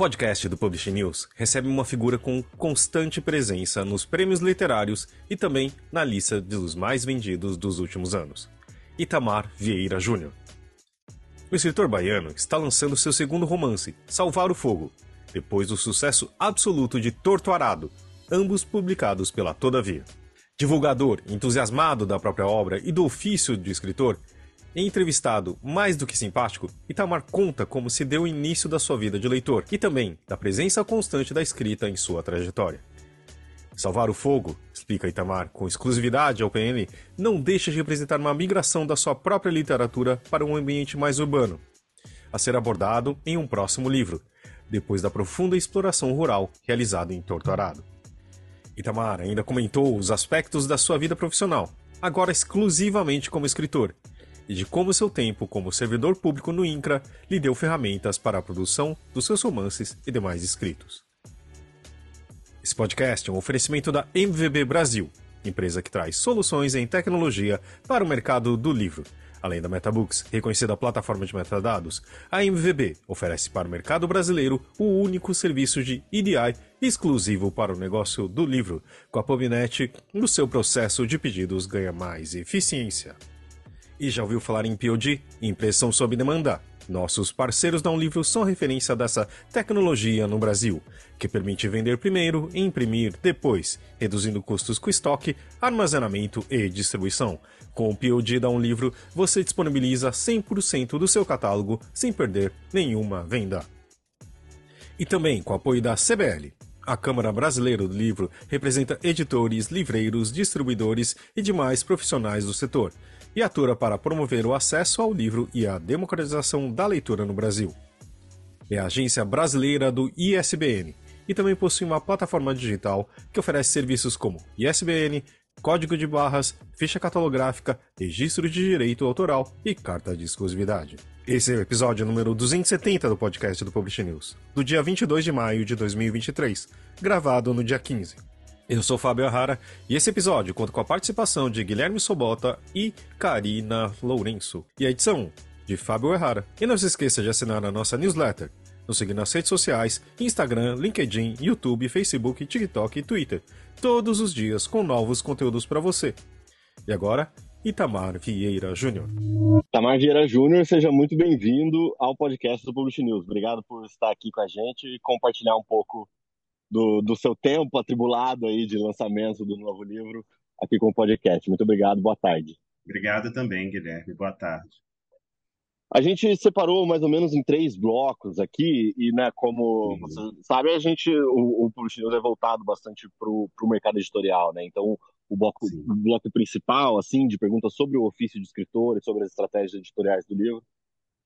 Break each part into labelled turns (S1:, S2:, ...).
S1: podcast do Publish News recebe uma figura com constante presença nos prêmios literários e também na lista dos mais vendidos dos últimos anos. Itamar Vieira Júnior. O escritor baiano está lançando seu segundo romance, Salvar o Fogo, depois do sucesso absoluto de Torto Arado, ambos publicados pela Todavia. Divulgador, entusiasmado da própria obra e do ofício de escritor, entrevistado mais do que simpático, Itamar conta como se deu o início da sua vida de leitor e também da presença constante da escrita em sua trajetória. Salvar o Fogo, explica Itamar com exclusividade ao PN, não deixa de representar uma migração da sua própria literatura para um ambiente mais urbano, a ser abordado em um próximo livro, depois da profunda exploração rural realizada em Torturado. Itamar ainda comentou os aspectos da sua vida profissional, agora exclusivamente como escritor, e de como seu tempo como servidor público no INCRA lhe deu ferramentas para a produção dos seus romances e demais escritos. Esse podcast é um oferecimento da MVB Brasil, empresa que traz soluções em tecnologia para o mercado do livro. Além da MetaBooks, reconhecida plataforma de metadados, a MVB oferece para o mercado brasileiro o único serviço de EDI exclusivo para o negócio do livro. Com a PubNet, no seu processo de pedidos ganha mais eficiência. E já ouviu falar em POD? Impressão sob demanda. Nossos parceiros da Um Livro são referência dessa tecnologia no Brasil, que permite vender primeiro e imprimir depois, reduzindo custos com estoque, armazenamento e distribuição. Com o POD da Um Livro, você disponibiliza 100% do seu catálogo sem perder nenhuma venda. E também com o apoio da CBL. A Câmara Brasileira do Livro representa editores, livreiros, distribuidores e demais profissionais do setor e atua para promover o acesso ao livro e a democratização da leitura no Brasil. É a agência brasileira do ISBN e também possui uma plataforma digital que oferece serviços como ISBN, código de barras, ficha catalográfica, registro de direito autoral e carta de exclusividade. Esse é o episódio número 270 do podcast do Publish News, do dia 22 de maio de 2023, gravado no dia 15. Eu sou Fábio Arrara e esse episódio conta com a participação de Guilherme Sobota e Karina Lourenço. E a edição de Fábio Errara. E não se esqueça de assinar a nossa newsletter, nos seguir nas redes sociais, Instagram, LinkedIn, YouTube, Facebook, TikTok e Twitter, todos os dias com novos conteúdos para você. E agora, Itamar Vieira Júnior.
S2: Itamar Vieira Júnior, seja muito bem-vindo ao podcast do Publish News. Obrigado por estar aqui com a gente e compartilhar um pouco do, do seu tempo atribulado aí de lançamento do novo livro aqui com o podcast. Muito obrigado, boa tarde.
S3: Obrigado também, Guilherme. Boa tarde.
S2: A gente separou mais ou menos em três blocos aqui, e né, como uhum. você sabe, a gente, o, o é voltado bastante para o mercado editorial, né? Então, o bloco, o bloco principal, assim, de perguntas sobre o ofício de escritor e sobre as estratégias editoriais do livro,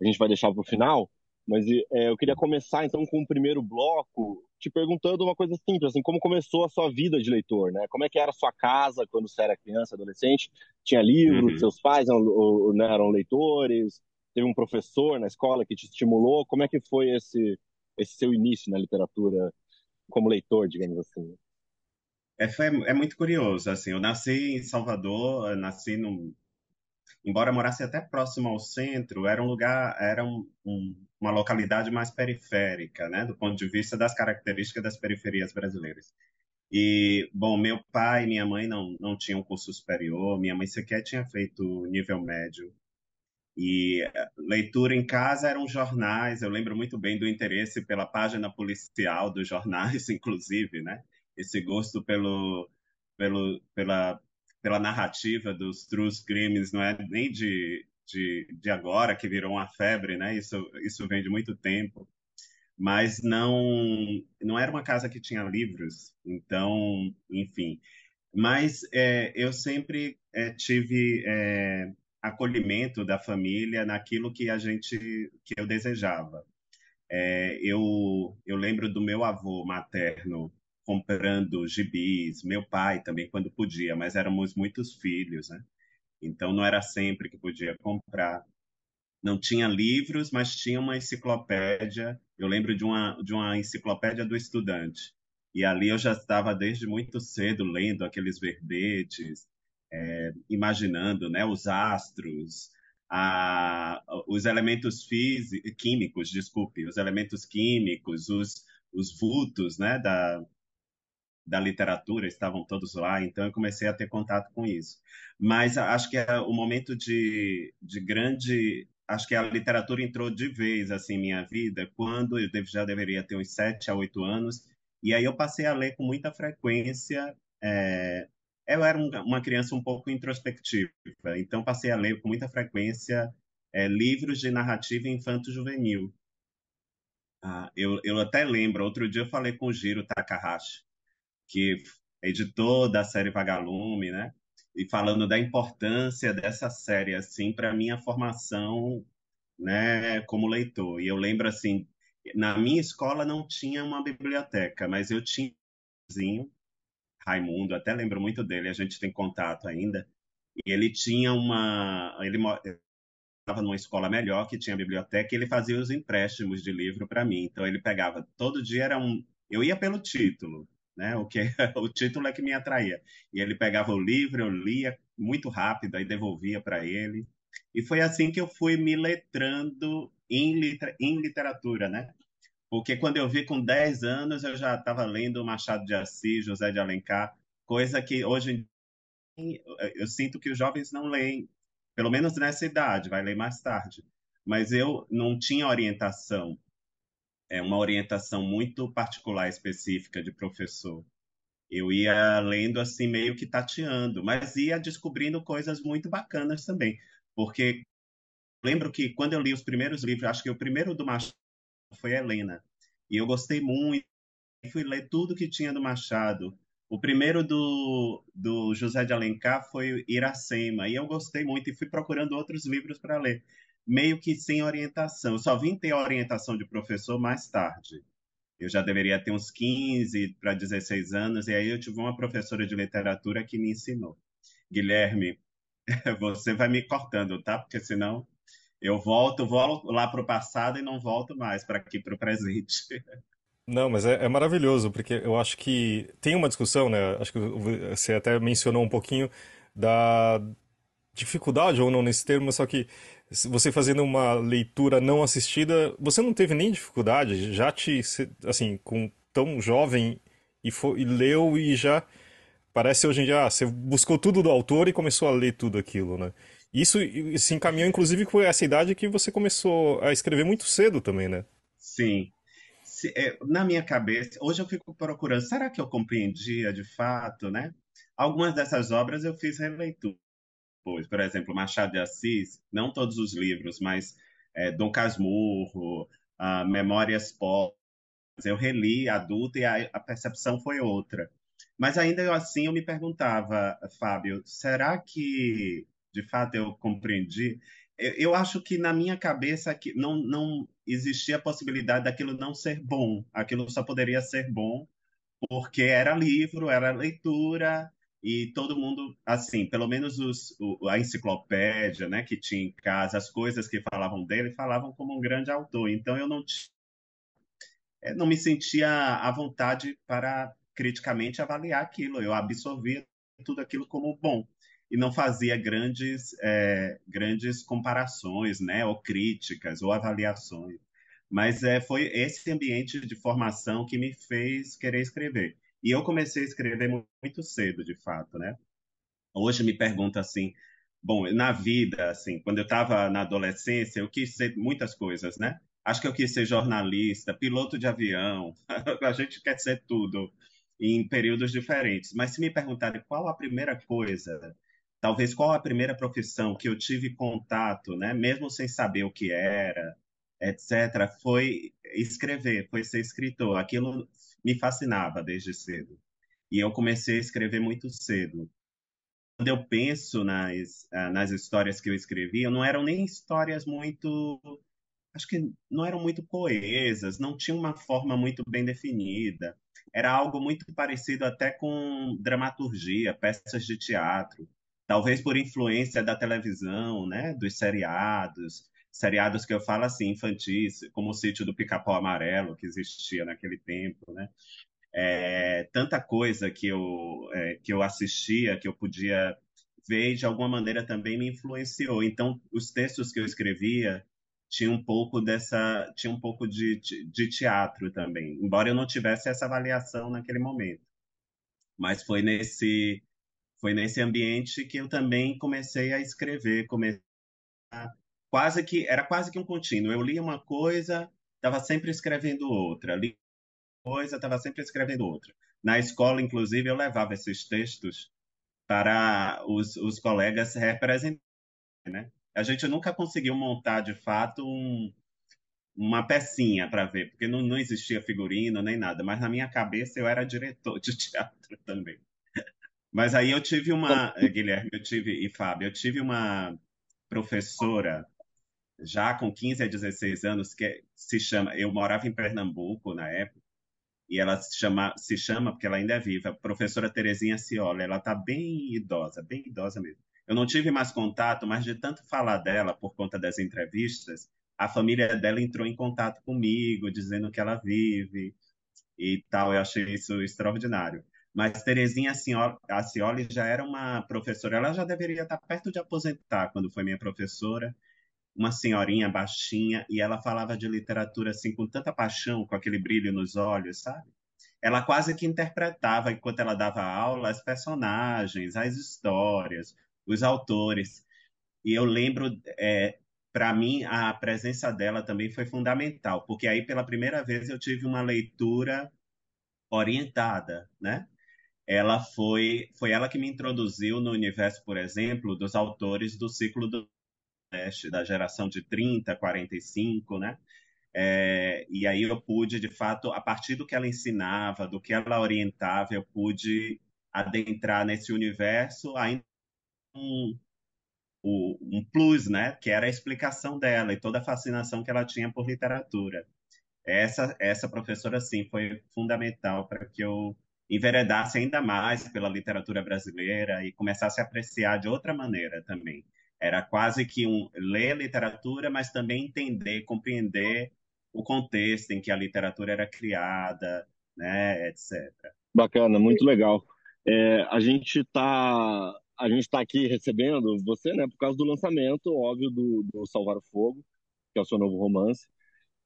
S2: a gente vai deixar para o final. Mas é, eu queria começar então com o primeiro bloco, te perguntando uma coisa simples, assim, como começou a sua vida de leitor, né? Como é que era a sua casa quando você era criança, adolescente? Tinha livros, uhum. seus pais eram, né, eram leitores? Teve um professor na escola que te estimulou? Como é que foi esse, esse seu início na literatura como leitor, digamos assim?
S3: É, foi, é muito curioso, assim, eu nasci em Salvador, nasci num, embora morasse até próximo ao centro, era um lugar, era um, um, uma localidade mais periférica, né, do ponto de vista das características das periferias brasileiras. E, bom, meu pai e minha mãe não, não tinham curso superior, minha mãe sequer tinha feito nível médio. E eh, leitura em casa eram jornais, eu lembro muito bem do interesse pela página policial dos jornais, inclusive, né? Esse gosto pelo, pelo, pela pela narrativa dos true crimes, não é nem de, de, de agora que virou uma febre, né? Isso, isso vem de muito tempo. Mas não, não era uma casa que tinha livros, então, enfim. Mas é, eu sempre é, tive é, acolhimento da família naquilo que a gente que eu desejava. É, eu, eu lembro do meu avô materno comprando gibis, meu pai também quando podia, mas éramos muitos filhos, né? Então não era sempre que podia comprar. Não tinha livros, mas tinha uma enciclopédia. Eu lembro de uma de uma enciclopédia do estudante. E ali eu já estava desde muito cedo lendo aqueles verbetes, é, imaginando, né, os astros, a, os elementos físicos, químicos, desculpe, os elementos químicos, os, os vultos né, da, da literatura estavam todos lá, então eu comecei a ter contato com isso. Mas acho que é o momento de, de grande. Acho que a literatura entrou de vez assim, em minha vida quando eu já deveria ter uns sete a oito anos, e aí eu passei a ler com muita frequência é, eu era uma criança um pouco introspectiva, então passei a ler com muita frequência é, livros de narrativa infanto-juvenil. Ah, eu, eu até lembro, outro dia eu falei com o Giro Takahashi, que editor da série Vagalume, né? E falando da importância dessa série, assim, para minha formação, né, como leitor. E eu lembro, assim, na minha escola não tinha uma biblioteca, mas eu tinha um Raimundo, até lembro muito dele, a gente tem contato ainda. E ele tinha uma. Ele estava numa escola melhor que tinha biblioteca e ele fazia os empréstimos de livro para mim. Então ele pegava todo dia era um. Eu ia pelo título, né? O que o título é que me atraía. E ele pegava o livro, eu lia muito rápido, aí devolvia para ele. E foi assim que eu fui me letrando em, em literatura, né? Porque quando eu vi com 10 anos, eu já estava lendo Machado de Assis, José de Alencar, coisa que hoje eu sinto que os jovens não leem, pelo menos nessa idade, vai ler mais tarde. Mas eu não tinha orientação, é uma orientação muito particular, específica de professor. Eu ia lendo assim, meio que tateando, mas ia descobrindo coisas muito bacanas também. Porque lembro que quando eu li os primeiros livros, acho que o primeiro do Machado foi Helena. E eu gostei muito, fui ler tudo que tinha do Machado. O primeiro do, do José de Alencar foi Iracema, e eu gostei muito e fui procurando outros livros para ler, meio que sem orientação. Eu só vim ter orientação de professor mais tarde. Eu já deveria ter uns 15 para 16 anos, e aí eu tive uma professora de literatura que me ensinou. Guilherme, você vai me cortando, tá? Porque senão eu volto, volto lá para o passado e não volto mais para aqui para o presente.
S1: Não, mas é, é, maravilhoso, porque eu acho que tem uma discussão, né? Acho que você até mencionou um pouquinho da dificuldade ou não nesse termo, só que você fazendo uma leitura não assistida, você não teve nem dificuldade, já te, assim, com tão jovem e, foi, e leu e já parece hoje em dia, ah, você buscou tudo do autor e começou a ler tudo aquilo, né? Isso se encaminhou, inclusive, com essa idade que você começou a escrever muito cedo também, né?
S3: Sim. É, na minha cabeça, hoje eu fico procurando, será que eu compreendia de fato, né? Algumas dessas obras eu fiz releitura. Por exemplo, Machado de Assis, não todos os livros, mas é, Dom Casmurro, Memórias Pobres, eu reli adulto e a, a percepção foi outra. Mas ainda assim eu me perguntava, Fábio, será que de fato eu compreendi. Eu, eu acho que na minha cabeça que não, não existia a possibilidade daquilo não ser bom. Aquilo só poderia ser bom porque era livro, era leitura e todo mundo, assim, pelo menos os, o, a enciclopédia, né, que tinha em casa, as coisas que falavam dele, falavam como um grande autor. Então eu não é, não me sentia à vontade para criticamente avaliar aquilo. Eu absorvia tudo aquilo como bom e não fazia grandes, é, grandes comparações, né, ou críticas, ou avaliações. Mas é, foi esse ambiente de formação que me fez querer escrever. E eu comecei a escrever muito cedo, de fato, né? Hoje me pergunta assim, bom, na vida, assim, quando eu estava na adolescência, eu quis ser muitas coisas, né? Acho que eu quis ser jornalista, piloto de avião, a gente quer ser tudo em períodos diferentes. Mas se me perguntarem qual a primeira coisa talvez qual a primeira profissão que eu tive contato, né, mesmo sem saber o que era, etc., foi escrever, foi ser escritor. Aquilo me fascinava desde cedo. E eu comecei a escrever muito cedo. Quando eu penso nas, ah, nas histórias que eu escrevia, não eram nem histórias muito. Acho que não eram muito coesas, não tinha uma forma muito bem definida. Era algo muito parecido até com dramaturgia, peças de teatro talvez por influência da televisão, né, dos seriados, seriados que eu falo assim, infantis, como o Sítio do Pica-Pau Amarelo, que existia naquele tempo, né? É, tanta coisa que eu, é, que eu assistia, que eu podia veio de alguma maneira também me influenciou. Então, os textos que eu escrevia tinha um pouco dessa, tinha um pouco de, de teatro também, embora eu não tivesse essa avaliação naquele momento. Mas foi nesse foi nesse ambiente que eu também comecei a escrever, comecei a, quase que era quase que um contínuo. Eu lia uma coisa, estava sempre escrevendo outra, lia coisa, estava sempre escrevendo outra. Na escola, inclusive, eu levava esses textos para os, os colegas representarem, né? A gente nunca conseguiu montar, de fato, um, uma pecinha para ver, porque não, não existia figurino nem nada, mas na minha cabeça eu era diretor de teatro também. Mas aí eu tive uma, Guilherme, eu tive, e Fábio, eu tive uma professora, já com 15 a 16 anos, que se chama, eu morava em Pernambuco na época, e ela se chama, se chama porque ela ainda é viva, professora Terezinha Ciola, ela está bem idosa, bem idosa mesmo. Eu não tive mais contato, mas de tanto falar dela por conta das entrevistas, a família dela entrou em contato comigo, dizendo que ela vive e tal. Eu achei isso extraordinário. Mas Terezinha Acioli já era uma professora, ela já deveria estar perto de aposentar quando foi minha professora, uma senhorinha baixinha, e ela falava de literatura assim com tanta paixão, com aquele brilho nos olhos, sabe? Ela quase que interpretava, enquanto ela dava aula, as personagens, as histórias, os autores. E eu lembro, é, para mim, a presença dela também foi fundamental, porque aí pela primeira vez eu tive uma leitura orientada, né? Ela foi, foi ela que me introduziu no universo, por exemplo, dos autores do ciclo do Nordeste, da geração de 30, 45, né? É, e aí eu pude, de fato, a partir do que ela ensinava, do que ela orientava, eu pude adentrar nesse universo, ainda um, um plus, né? Que era a explicação dela e toda a fascinação que ela tinha por literatura. Essa, essa professora, sim, foi fundamental para que eu enveredasse ainda mais pela literatura brasileira e começasse a apreciar de outra maneira também. Era quase que um ler literatura, mas também entender, compreender o contexto em que a literatura era criada, né, etc.
S2: Bacana, muito legal. É, a gente está a gente está aqui recebendo você, né, por causa do lançamento, óbvio, do, do Salvar o Fogo, que é o seu novo romance.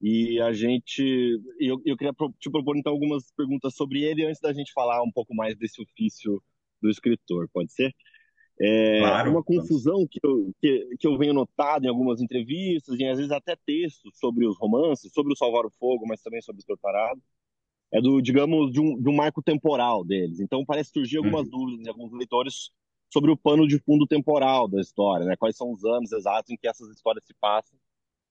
S2: E a gente. Eu, eu queria te propor, então, algumas perguntas sobre ele antes da gente falar um pouco mais desse ofício do escritor, pode ser? É, claro, uma confusão que eu, que, que eu venho notado em algumas entrevistas, e às vezes até textos sobre os romances, sobre o Salvar o Fogo, mas também sobre o Preparado, é do, digamos, de um, de um marco temporal deles. Então parece surgir algumas uhum. dúvidas em alguns leitores sobre o pano de fundo temporal da história, né? Quais são os anos exatos em que essas histórias se passam.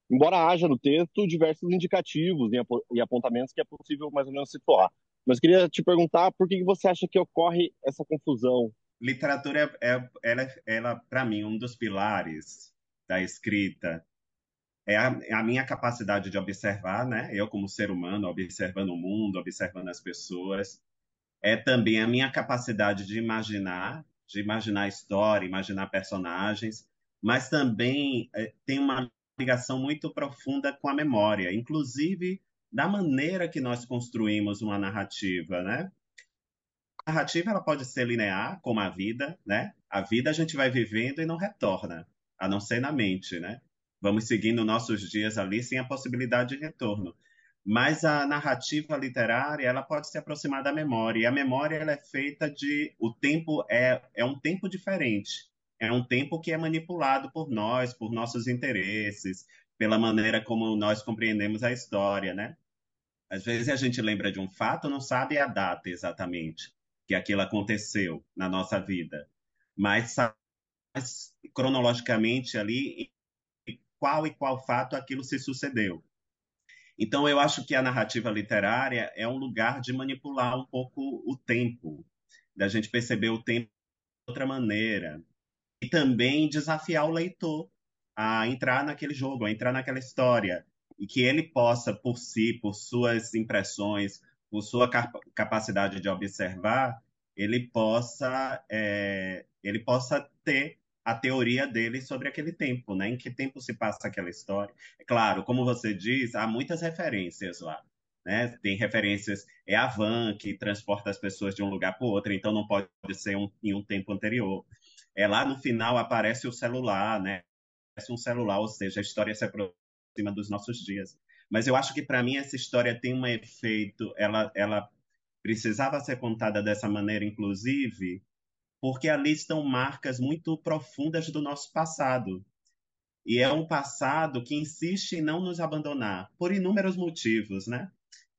S2: Embora haja no texto diversos indicativos e apontamentos que é possível mais ou menos situar. Mas queria te perguntar por que você acha que ocorre essa confusão?
S3: Literatura é, é ela, ela para mim, um dos pilares da escrita é a, é a, minha capacidade de observar, né? Eu como ser humano observando o mundo, observando as pessoas. É também a minha capacidade de imaginar de imaginar história, imaginar personagens, mas também é, tem uma ligação muito profunda com a memória, inclusive da maneira que nós construímos uma narrativa, né? Narrativa ela pode ser linear, como a vida, né? A vida a gente vai vivendo e não retorna, a não ser na mente, né? Vamos seguindo nossos dias ali sem a possibilidade de retorno mas a narrativa literária ela pode se aproximar da memória e a memória ela é feita de o tempo é, é um tempo diferente é um tempo que é manipulado por nós por nossos interesses pela maneira como nós compreendemos a história né às vezes a gente lembra de um fato não sabe a data exatamente que aquilo aconteceu na nossa vida mas cronologicamente ali qual e qual fato aquilo se sucedeu então, eu acho que a narrativa literária é um lugar de manipular um pouco o tempo, da gente perceber o tempo de outra maneira. E também desafiar o leitor a entrar naquele jogo, a entrar naquela história. E que ele possa, por si, por suas impressões, por sua capacidade de observar, ele possa, é, ele possa ter a teoria dele sobre aquele tempo, né? Em que tempo se passa aquela história. É claro, como você diz, há muitas referências lá. Né? Tem referências, é a van que transporta as pessoas de um lugar para o outro, então não pode ser um, em um tempo anterior. é, lá no final aparece o celular, né? Aparece um celular, ou seja, a história se aproxima dos nossos dias. Mas eu acho que para mim essa história tem um efeito, ela, ela precisava ser contada dessa maneira, inclusive, porque ali estão marcas muito profundas do nosso passado. E é um passado que insiste em não nos abandonar, por inúmeros motivos, né?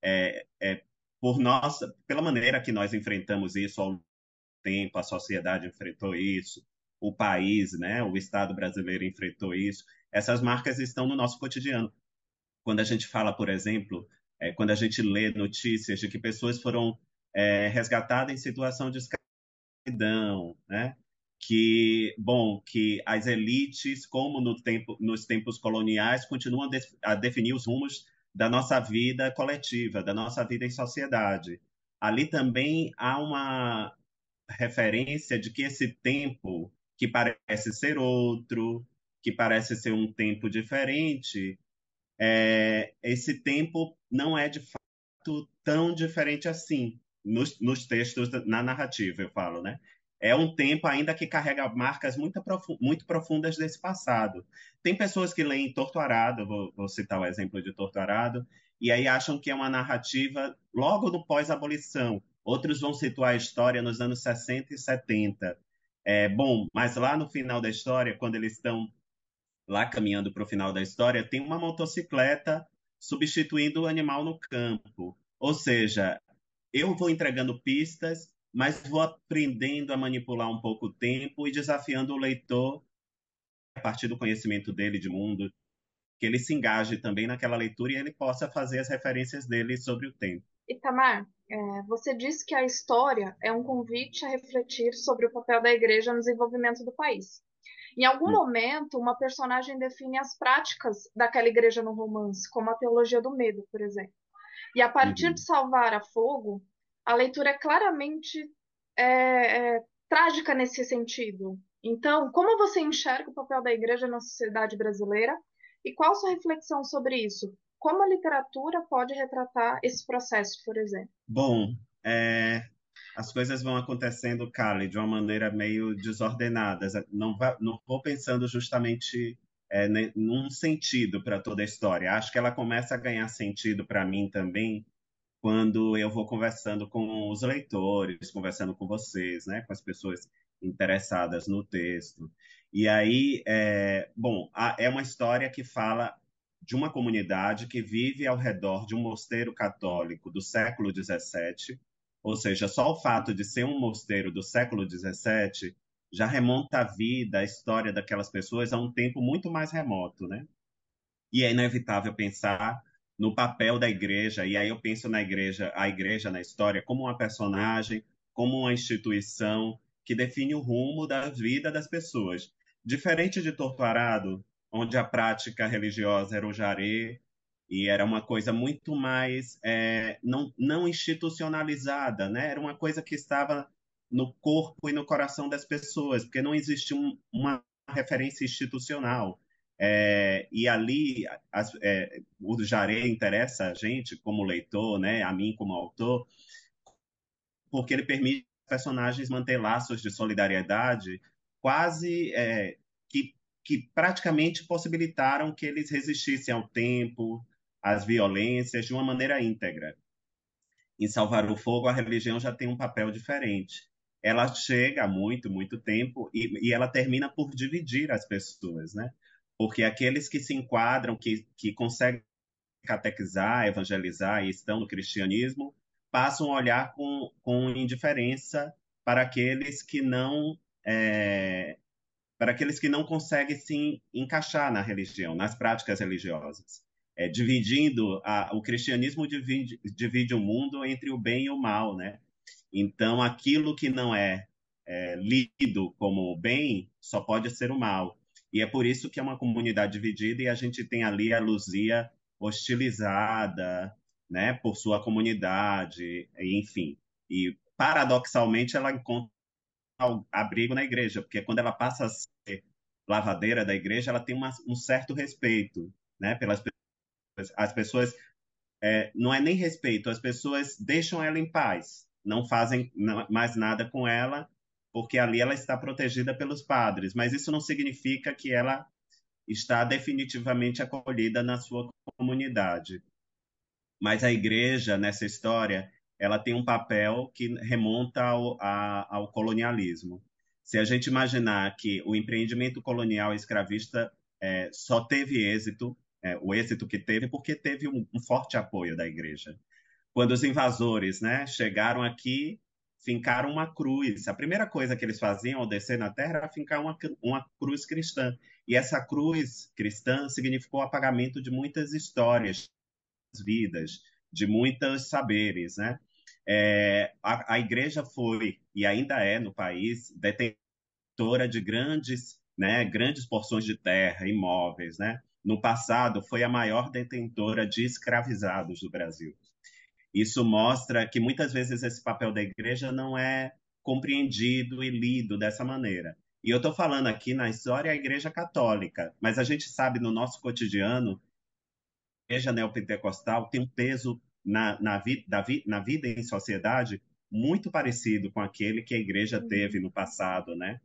S3: É, é, por nossa, pela maneira que nós enfrentamos isso ao tempo, a sociedade enfrentou isso, o país, né, o Estado brasileiro enfrentou isso. Essas marcas estão no nosso cotidiano. Quando a gente fala, por exemplo, é, quando a gente lê notícias de que pessoas foram é, resgatadas em situação de escravidão, né? que bom que as elites, como no tempo, nos tempos coloniais, continuam a definir os rumos da nossa vida coletiva, da nossa vida em sociedade. Ali também há uma referência de que esse tempo, que parece ser outro, que parece ser um tempo diferente, é, esse tempo não é de fato tão diferente assim nos, nos textos na narrativa, eu falo, né? é um tempo ainda que carrega marcas muito, muito profundas desse passado. Tem pessoas que leem Torto Arado, vou, vou, citar o exemplo de Torto Arado, e aí acham que é uma narrativa logo no pós-abolição. Outros vão situar a história nos anos 60 e 70. É, bom, mas lá no final da história, quando eles estão lá caminhando para o final da história, tem uma motocicleta substituindo o animal no campo. Ou seja, eu vou entregando pistas mas vou aprendendo a manipular um pouco o tempo e desafiando o leitor a partir do conhecimento dele de mundo, que ele se engaje também naquela leitura e ele possa fazer as referências dele sobre o tempo.
S4: Itamar, é, você disse que a história é um convite a refletir sobre o papel da igreja no desenvolvimento do país. Em algum hum. momento, uma personagem define as práticas daquela igreja no romance, como a teologia do medo, por exemplo. E a partir uhum. de salvar a fogo, a leitura é claramente é, é, trágica nesse sentido. Então, como você enxerga o papel da igreja na sociedade brasileira e qual sua reflexão sobre isso? Como a literatura pode retratar esse processo, por exemplo?
S3: Bom, é, as coisas vão acontecendo, Kali, de uma maneira meio desordenada. Não, não vou pensando justamente é, num sentido para toda a história. Acho que ela começa a ganhar sentido para mim também quando eu vou conversando com os leitores, conversando com vocês, né, com as pessoas interessadas no texto. E aí, é, bom, é uma história que fala de uma comunidade que vive ao redor de um mosteiro católico do século XVII, ou seja, só o fato de ser um mosteiro do século XVII já remonta a vida, a história daquelas pessoas a um tempo muito mais remoto, né? E é inevitável pensar no papel da igreja, e aí eu penso na igreja, a igreja na história como uma personagem, como uma instituição que define o rumo da vida das pessoas. Diferente de Torturado, onde a prática religiosa era o jaré e era uma coisa muito mais é, não, não institucionalizada, né? Era uma coisa que estava no corpo e no coração das pessoas, porque não existia um, uma referência institucional. É, e ali as, é, o Jaré interessa a gente como leitor, né, a mim como autor, porque ele permite personagens manter laços de solidariedade quase é, que, que praticamente possibilitaram que eles resistissem ao tempo, às violências de uma maneira íntegra. Em Salvar o Fogo, a religião já tem um papel diferente. Ela chega há muito, muito tempo e, e ela termina por dividir as pessoas, né? porque aqueles que se enquadram, que, que conseguem catequizar, evangelizar e estão no cristianismo, passam a olhar com, com indiferença para aqueles que não é, para aqueles que não conseguem se encaixar na religião, nas práticas religiosas, é, dividindo a, o cristianismo divide, divide o mundo entre o bem e o mal, né? Então aquilo que não é, é lido como bem só pode ser o mal e é por isso que é uma comunidade dividida e a gente tem ali a Luzia hostilizada, né, por sua comunidade, enfim. E paradoxalmente ela encontra abrigo na igreja, porque quando ela passa a ser lavadeira da igreja, ela tem uma, um certo respeito, né, pelas. As pessoas é, não é nem respeito, as pessoas deixam ela em paz, não fazem mais nada com ela porque ali ela está protegida pelos padres, mas isso não significa que ela está definitivamente acolhida na sua comunidade. Mas a igreja, nessa história, ela tem um papel que remonta ao, a, ao colonialismo. Se a gente imaginar que o empreendimento colonial escravista é, só teve êxito, é, o êxito que teve, porque teve um, um, forte apoio da igreja. Quando os invasores né, chegaram aqui, fincaram uma cruz. A primeira coisa que eles faziam ao descer na terra era fincar uma, uma cruz cristã. E essa cruz cristã significou o apagamento de muitas histórias, vidas, de muitos saberes, né? É, a, a, igreja foi e ainda é no país detentora de grandes, né, grandes porções de terra, imóveis, né? No passado foi a maior detentora de escravizados do Brasil. Isso mostra que muitas vezes esse papel da igreja não é compreendido e lido dessa maneira. E eu estou falando aqui na história da Igreja Católica, mas a gente sabe no nosso cotidiano, a Igreja Neopentecostal tem um peso na, na, vi, vi, na vida em sociedade muito parecido com aquele que a Igreja teve no passado, né?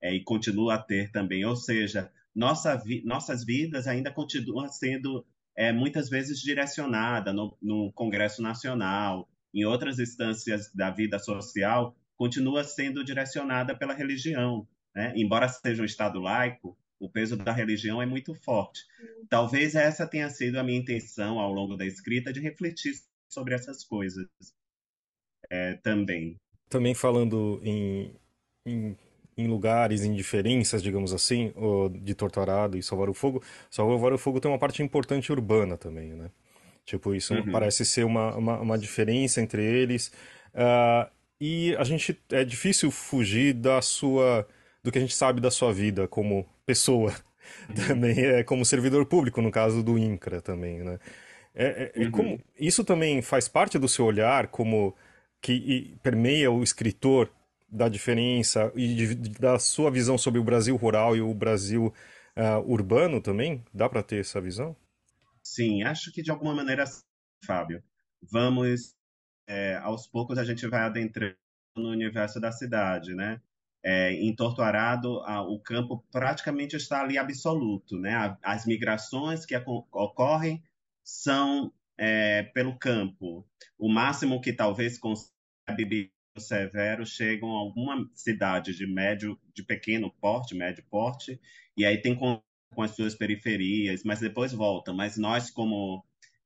S3: É, e continua a ter também. Ou seja, nossa vi, nossas vidas ainda continuam sendo é, muitas vezes direcionada no, no Congresso Nacional, em outras instâncias da vida social, continua sendo direcionada pela religião. Né? Embora seja um Estado laico, o peso da religião é muito forte. Talvez essa tenha sido a minha intenção ao longo da escrita de refletir sobre essas coisas é, também.
S1: Também falando em, em, em, lugares, em diferenças, digamos assim, de Torturado e Salvar o Fogo, Salvar o Fogo tem uma parte importante urbana também, né? Tipo, isso uhum. parece ser uma, uma, uma, diferença entre eles. Uh, e a gente é difícil fugir da sua do que a gente sabe da sua vida como pessoa, uhum. também é como servidor público, no caso do INCRA também, né? É, é, uhum. como, isso também faz parte do seu olhar como que permeia o escritor da diferença e de, da sua visão sobre o Brasil rural e o Brasil uh, urbano também? Dá para ter essa visão?
S3: Sim, acho que de alguma maneira, Fábio. Vamos, é, aos poucos a gente vai adentrando no universo da cidade, né? é, em Torturado, a, o campo praticamente está ali absoluto. Né? A, as migrações que a, ocorrem são é, pelo campo. O máximo que talvez consiga severo chegam a alguma cidade de médio, de pequeno porte, médio porte, e aí tem com, com as suas periferias, mas depois voltam. Mas nós, como,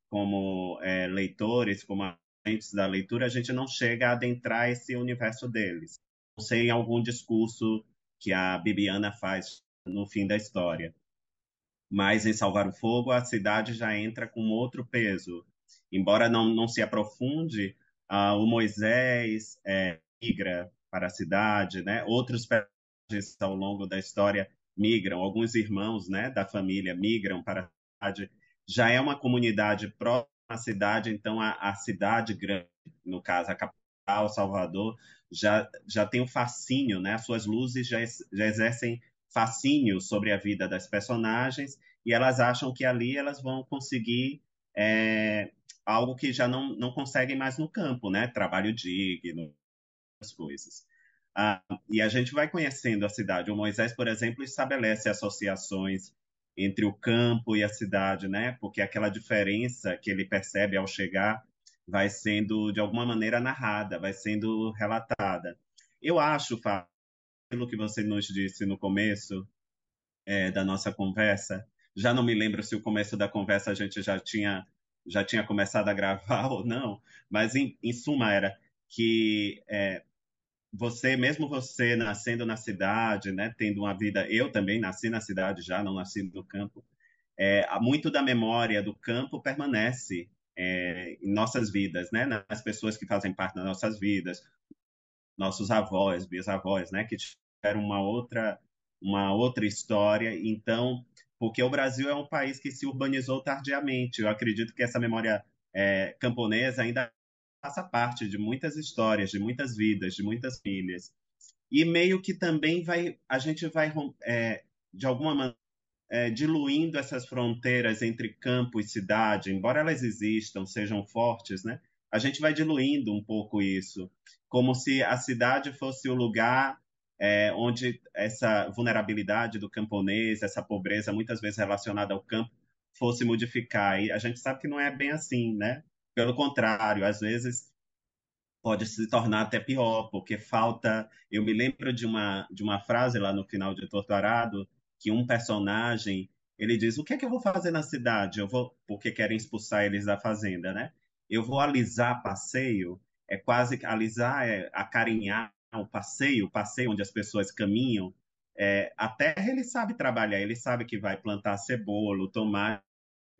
S3: como é, leitores, como agentes da leitura, a gente não chega a adentrar esse universo deles sei em algum discurso que a Bibiana faz no fim da história. Mas em Salvar o Fogo, a cidade já entra com outro peso. Embora não, não se aprofunde, uh, o Moisés é, migra para a cidade, né? outros personagens ao longo da história migram, alguns irmãos né, da família migram para a cidade. Já é uma comunidade próxima à cidade, então a, a cidade grande, no caso a capital, Salvador, já, já tem um fascínio, né? As suas luzes já, já exercem fascínio sobre a vida das personagens e elas acham que ali elas vão conseguir é, algo que já não, não conseguem mais no campo, né? Trabalho digno, as coisas. Ah, e a gente vai conhecendo a cidade. O Moisés, por exemplo, estabelece associações entre o campo e a cidade, né? Porque aquela diferença que ele percebe ao chegar vai sendo de alguma maneira narrada, vai sendo relatada. Eu acho, Fábio, pelo que você nos disse no começo é, da nossa conversa, já não me lembro se o começo da conversa a gente já tinha já tinha começado a gravar ou não, mas em, em suma era que é, você, mesmo você nascendo na cidade, né, tendo uma vida, eu também nasci na cidade já, não nasci no campo, é, muito da memória do campo permanece é, em nossas vidas, né? Nas pessoas que fazem parte das nossas vidas, nossos avós, bisavós, né? Que tiveram uma outra, uma outra história. Então, porque o Brasil é um país que se urbanizou tardiamente. Eu acredito que essa memória é, camponesa ainda faça parte de muitas histórias, de muitas vidas, de muitas famílias. E meio que também vai, a gente vai, é, de alguma maneira, é, diluindo essas fronteiras entre campo e cidade, embora elas existam, sejam fortes, né? A gente vai diluindo um pouco isso, como se a cidade fosse o lugar é, onde essa vulnerabilidade do camponês, essa pobreza muitas vezes relacionada ao campo, fosse modificar. E a gente sabe que não é bem assim, né? Pelo contrário, às vezes pode se tornar até pior, porque falta. Eu me lembro de uma, de uma frase lá no final de Torturado, que um personagem ele diz: O que é que eu vou fazer na cidade? Eu vou, porque querem expulsar eles da fazenda, né? Eu vou alisar passeio, é quase alisar, é acarinhar o passeio, o passeio onde as pessoas caminham. É, a terra ele sabe trabalhar, ele sabe que vai plantar cebola, tomate,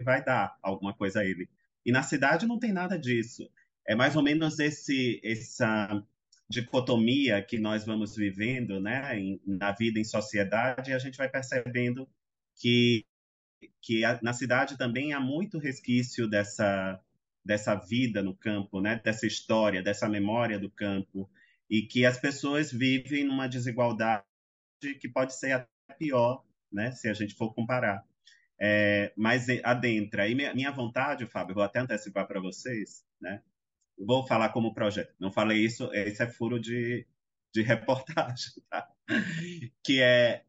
S3: vai dar alguma coisa a ele. E na cidade não tem nada disso. É mais ou menos esse essa dicotomia que nós vamos vivendo, né, em, na vida em sociedade, e a gente vai percebendo que que a, na cidade também há muito resquício dessa dessa vida no campo, né, dessa história, dessa memória do campo, e que as pessoas vivem numa desigualdade que pode ser até pior, né, se a gente for comparar. É, mas adentra. E minha, vontade, Fábio, vou até antecipar para vocês, né? Vou falar como projeto. Não falei isso, esse é furo de, de reportagem, tá? Que é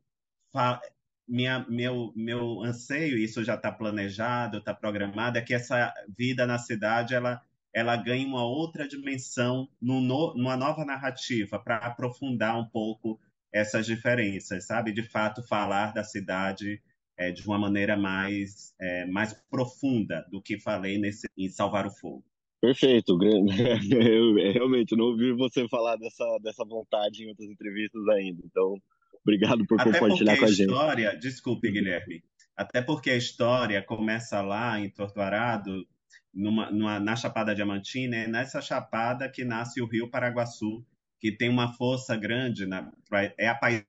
S3: minha, meu, meu anseio, isso já está planejado, está programado, é que essa vida na cidade ela, ela ganhe uma outra dimensão no, numa nova narrativa para aprofundar um pouco essas diferenças, sabe? De fato, falar da cidade é, de uma maneira mais, é, mais profunda do que falei nesse, em Salvar o Fogo.
S2: Perfeito, eu realmente não ouvi você falar dessa, dessa vontade em outras entrevistas ainda, então obrigado por
S3: Até
S2: compartilhar com a,
S3: a
S2: gente.
S3: História, desculpe, Guilherme, até porque a história começa lá em Torturado, numa, numa, na Chapada Diamantina, é nessa chapada que nasce o Rio Paraguaçu, que tem uma força grande, na, é a paixão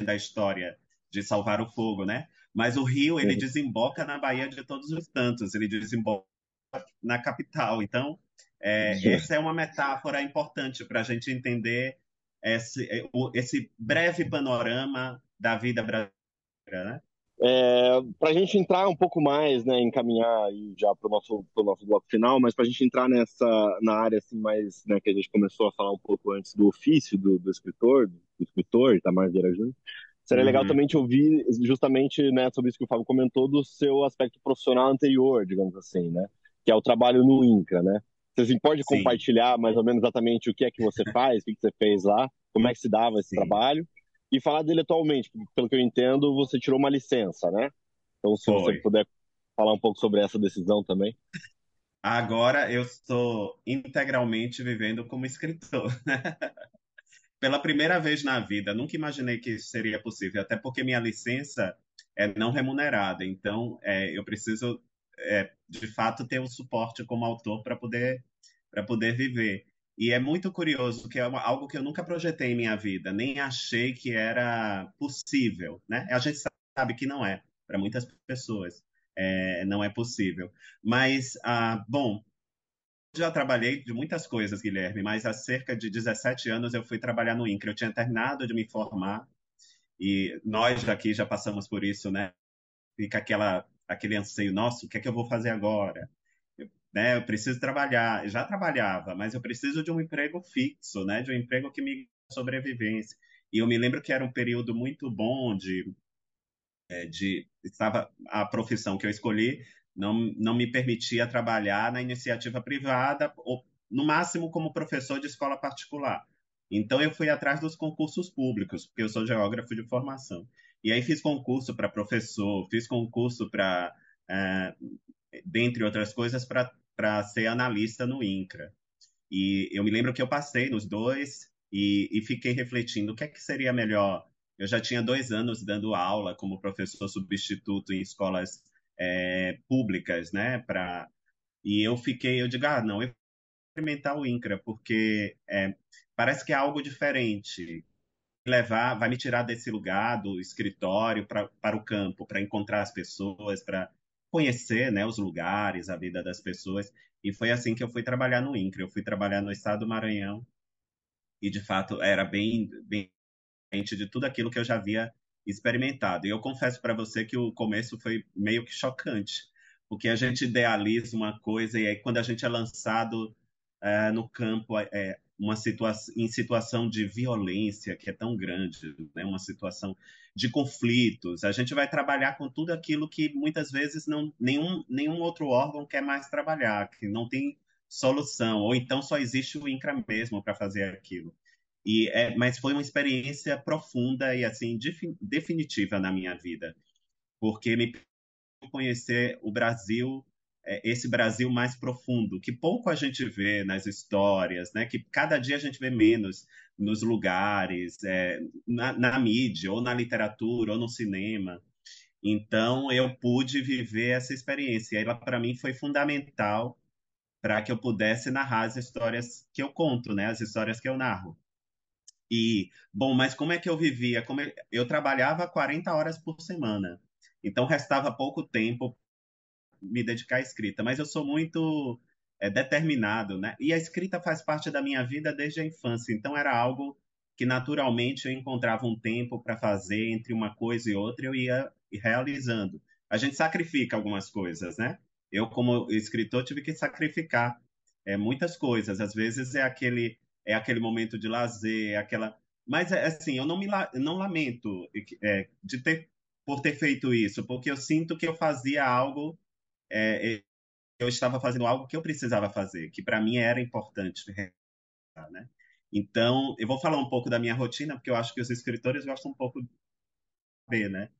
S3: da história de salvar o fogo, né? Mas o rio, ele desemboca na Baía de Todos os Santos, ele desemboca na capital. Então, é, essa é uma metáfora importante para a gente entender esse, esse breve panorama da vida brasileira, né?
S2: É, para a gente entrar um pouco mais, né, encaminhar já para o nosso, pro nosso bloco final, mas para a gente entrar nessa na área assim mais, né, que a gente começou a falar um pouco antes do ofício do, do escritor, do escritor Itamar Vieira Júnior, Seria uhum. legal também te ouvir justamente né, sobre isso que o Fábio comentou do seu aspecto profissional anterior, digamos assim, né? Que é o trabalho no INCRA, né? Você assim, pode Sim. compartilhar mais ou menos exatamente o que é que você faz, o que, que você fez lá, como é que se dava esse Sim. trabalho e falar dele atualmente, pelo que eu entendo, você tirou uma licença, né? Então, se Foi. você puder falar um pouco sobre essa decisão também.
S3: Agora eu estou integralmente vivendo como escritor. pela primeira vez na vida, nunca imaginei que isso seria possível, até porque minha licença é não remunerada, então é, eu preciso, é, de fato, ter o um suporte como autor para poder, poder viver. E é muito curioso, que é uma, algo que eu nunca projetei em minha vida, nem achei que era possível, né? A gente sabe que não é, para muitas pessoas, é, não é possível. Mas, ah, bom, já trabalhei de muitas coisas, Guilherme, mas há cerca de 17 anos eu fui trabalhar no INCRA. Eu tinha terminado de me formar e nós aqui já passamos por isso, né? Fica aquela, aquele anseio, nossa, o que é que eu vou fazer agora? Né, eu preciso trabalhar. Eu já trabalhava, mas eu preciso de um emprego fixo, né? De um emprego que me sobrevivência. E eu me lembro que era um período muito bom de, é, de estava a profissão que eu escolhi não, não me permitia trabalhar na iniciativa privada, ou no máximo como professor de escola particular. Então eu fui atrás dos concursos públicos, porque eu sou geógrafo de formação. E aí fiz concurso para professor, fiz concurso para, é, dentre outras coisas, para ser analista no INCRA. E eu me lembro que eu passei nos dois e, e fiquei refletindo o que, é que seria melhor. Eu já tinha dois anos dando aula como professor substituto em escolas é, públicas, né? Pra... E eu fiquei, eu digo, ah, não, eu vou experimentar o INCRA, porque é, parece que é algo diferente. Levar, vai me tirar desse lugar, do escritório, pra, para o campo, para encontrar as pessoas, para conhecer né, os lugares, a vida das pessoas. E foi assim que eu fui trabalhar no INCRA. Eu fui trabalhar no estado do Maranhão e, de fato, era bem, bem de tudo aquilo que eu já havia experimentado. E eu confesso para você que o começo foi meio que chocante, porque a gente idealiza uma coisa e aí quando a gente é lançado é, no campo, é, uma situação em situação de violência que é tão grande, né? uma situação de conflitos. A gente vai trabalhar com tudo aquilo que muitas vezes não nenhum, nenhum outro órgão quer mais trabalhar, que não tem solução, ou então só existe o INCRA mesmo para fazer aquilo. E é, mas foi uma experiência profunda e assim definitiva na minha vida, porque me conhecer o Brasil esse Brasil mais profundo, que pouco a gente vê nas histórias, né? que cada dia a gente vê menos nos lugares, é, na, na, mídia, ou na literatura, ou no cinema. Então, eu pude viver essa experiência. Ela, para mim, foi fundamental para que eu pudesse narrar as histórias que eu conto, né? as histórias que eu narro. E, bom, mas como é que eu vivia? Como eu, eu trabalhava 40 horas por semana. Então, restava pouco tempo me dedicar à escrita, mas eu sou muito é, determinado, né? E a escrita faz parte da minha vida desde a infância, então era algo que naturalmente eu encontrava um tempo para fazer entre uma coisa e outra, eu ia realizando. A gente sacrifica algumas coisas, né? Eu, como escritor, tive que sacrificar é, muitas coisas. Às vezes é aquele é aquele momento de lazer, é aquela. Mas assim, eu não me não lamento é, de ter por ter feito isso, porque eu sinto que eu fazia algo é, eu estava fazendo algo que eu precisava fazer, que para mim era importante. Né? Então, eu vou falar um pouco da minha rotina, porque eu acho que os escritores gostam um pouco de saber, né?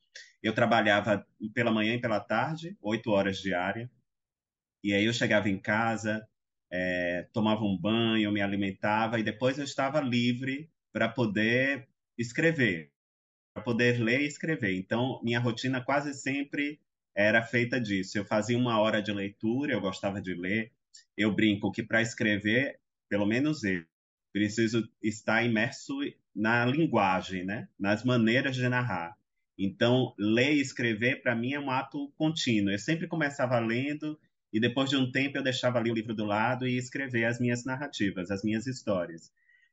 S3: Eu trabalhava pela manhã e pela tarde, oito horas diária, e aí eu chegava em casa, é, tomava um banho, me alimentava, e depois eu estava livre para poder escrever, para poder ler e escrever. Então, minha rotina quase sempre era feita disso. Eu fazia uma hora de leitura, eu gostava de ler. Eu brinco que para escrever, pelo menos eu, preciso estar imerso na linguagem, né? nas maneiras de narrar. Então, ler e escrever, para mim, é um ato contínuo. Eu sempre começava lendo e depois de um tempo eu deixava ali o livro do lado e escrever as minhas narrativas, as minhas histórias.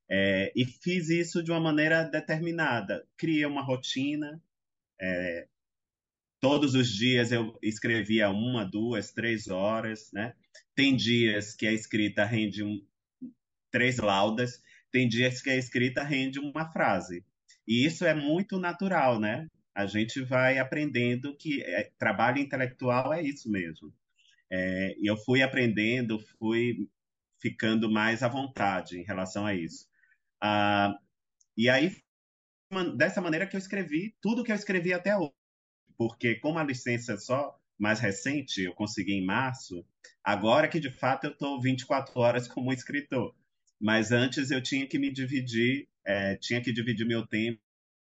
S3: É, e fiz isso de uma maneira determinada. Criei uma rotina, é, Todos os dias eu escrevia uma, duas, três horas, né? Tem dias que a escrita rende um, três laudas, tem dias que a escrita rende uma frase. E isso é muito natural, né? A gente vai aprendendo que é, trabalho intelectual é isso mesmo. É, eu fui aprendendo, fui ficando mais à vontade em relação a isso. Ah, e aí, dessa maneira que eu escrevi tudo que eu escrevi até hoje porque como a licença é só mais recente, eu consegui em março, agora que de fato eu estou 24 horas como escritor. Mas antes eu tinha que me dividir, é, tinha que dividir meu tempo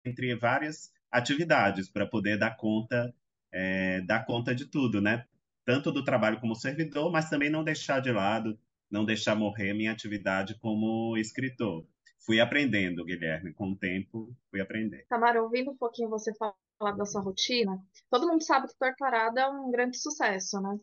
S3: entre várias atividades para poder dar conta, é, dar conta de tudo, né? Tanto do trabalho como servidor, mas também não deixar de lado, não deixar morrer minha atividade como escritor. Fui aprendendo, Guilherme, com o tempo fui aprendendo.
S4: Tamara, ouvindo um pouquinho você falar falar da sua rotina, todo mundo sabe que Torturada é um grande sucesso, né?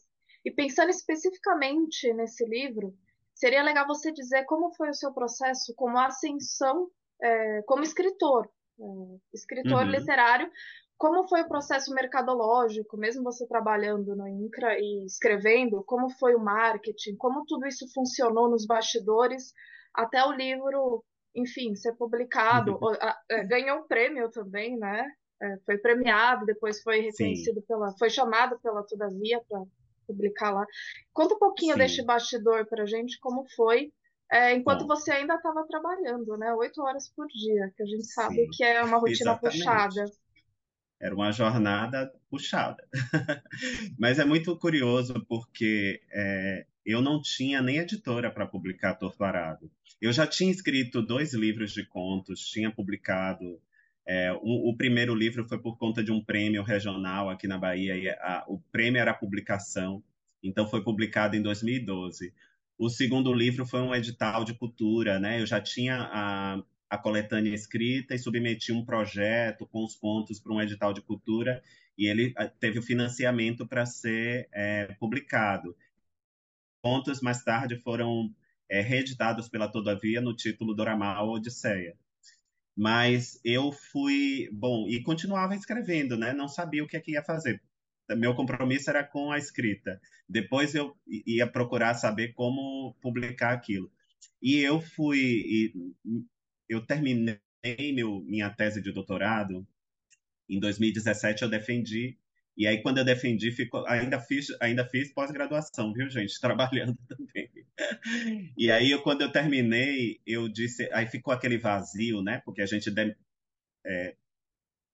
S4: E pensando especificamente nesse livro, seria legal você dizer como foi o seu processo como ascensão, é, como escritor, é, escritor uhum. literário, como foi o processo mercadológico, mesmo você trabalhando no INCRA e escrevendo, como foi o marketing, como tudo isso funcionou nos bastidores, até o livro, enfim, ser publicado, uhum. É, ganhou um prêmio também, né? É, foi premiado, depois foi reconhecido Sim. pela, foi chamado pela Todavia para publicar lá. Conta um pouquinho Sim. deste bastidor para gente, como foi é, enquanto Bom, você ainda estava trabalhando, né? Oito horas por dia, que a gente sabe sim, que é uma rotina exatamente. puxada.
S3: Era uma jornada puxada. Mas é muito curioso porque é, eu não tinha nem editora para publicar Torturado. Eu já tinha escrito dois livros de contos, tinha publicado é, o, o, primeiro livro foi por conta de um prêmio regional aqui na Bahia, e a, o prêmio era a publicação, então foi publicado em 2012. O segundo livro foi um edital de cultura, né? Eu já tinha a, a coletânea escrita e submeti um projeto com os contos para um edital de cultura, e ele teve o financiamento para ser é, publicado. Contos mais tarde foram é, reeditados pela Todavia no título Doramal Odisseia. Mas eu fui, bom, e continuava escrevendo, né? Não sabia o que, é que ia fazer. Meu compromisso era com a escrita. Depois eu ia procurar saber como publicar aquilo. E eu fui, e, eu terminei meu, minha tese de doutorado em 2017 eu defendi e aí, quando eu defendi, ficou, ainda fiz, ainda fiz pós-graduação, viu, gente? Trabalhando também. E aí, quando eu terminei, eu disse. Aí ficou aquele vazio, né? Porque a gente de, é,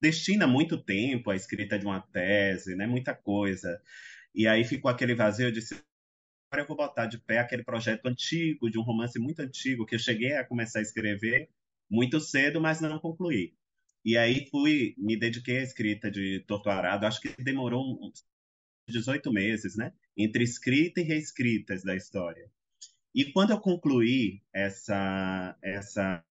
S3: destina muito tempo à escrita de uma tese, né? Muita coisa. E aí ficou aquele vazio, eu disse. Agora eu vou botar de pé aquele projeto antigo, de um romance muito antigo, que eu cheguei a começar a escrever muito cedo, mas não concluí. E aí fui, me dediquei à escrita de Torto Arado, acho que demorou uns 18 meses, né? Entre escrita e reescritas da história. E quando eu concluí essa essa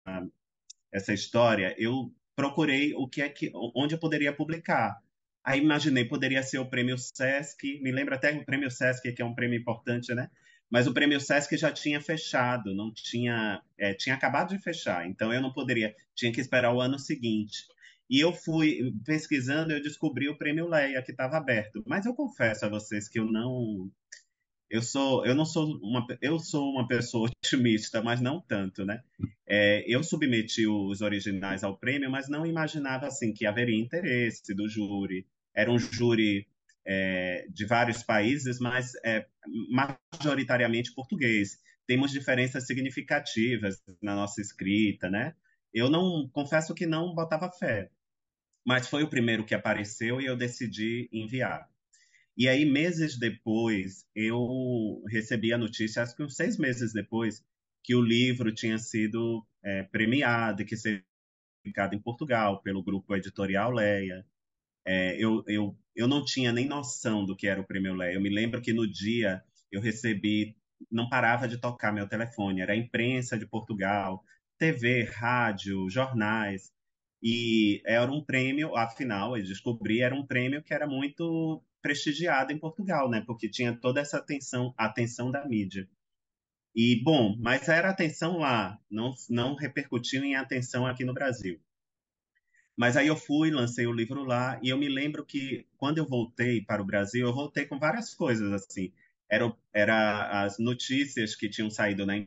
S3: essa história, eu procurei o que é que onde eu poderia publicar. Aí imaginei poderia ser o prêmio Sesc, me lembra até o prêmio Sesc que é um prêmio importante, né? mas o prêmio Sesc já tinha fechado, não tinha, é, tinha acabado de fechar, então eu não poderia, tinha que esperar o ano seguinte. E eu fui pesquisando, eu descobri o prêmio Leia que estava aberto. Mas eu confesso a vocês que eu não, eu sou, eu não sou uma, eu sou uma pessoa otimista, mas não tanto, né? É, eu submeti os originais ao prêmio, mas não imaginava assim que haveria interesse do júri. Era um júri é, de vários países, mas é, majoritariamente português. Temos diferenças significativas na nossa escrita, né? Eu não confesso que não botava fé, mas foi o primeiro que apareceu e eu decidi enviar. E aí, meses depois, eu recebi a notícia, acho que uns seis meses depois, que o livro tinha sido é, premiado e que seria publicado em Portugal pelo grupo editorial Leia. É, eu, eu, eu não tinha nem noção do que era o Prêmio Leia. Eu me lembro que no dia eu recebi, não parava de tocar meu telefone, era a imprensa de Portugal, TV, rádio, jornais. E era um prêmio, afinal, eu descobri, era um prêmio que era muito prestigiado em Portugal, né? Porque tinha toda essa atenção, atenção da mídia. E, bom, mas era atenção lá, não, não repercutiu em atenção aqui no Brasil. Mas aí eu fui, lancei o livro lá, e eu me lembro que quando eu voltei para o Brasil, eu voltei com várias coisas, assim. Era, era as notícias que tinham saído na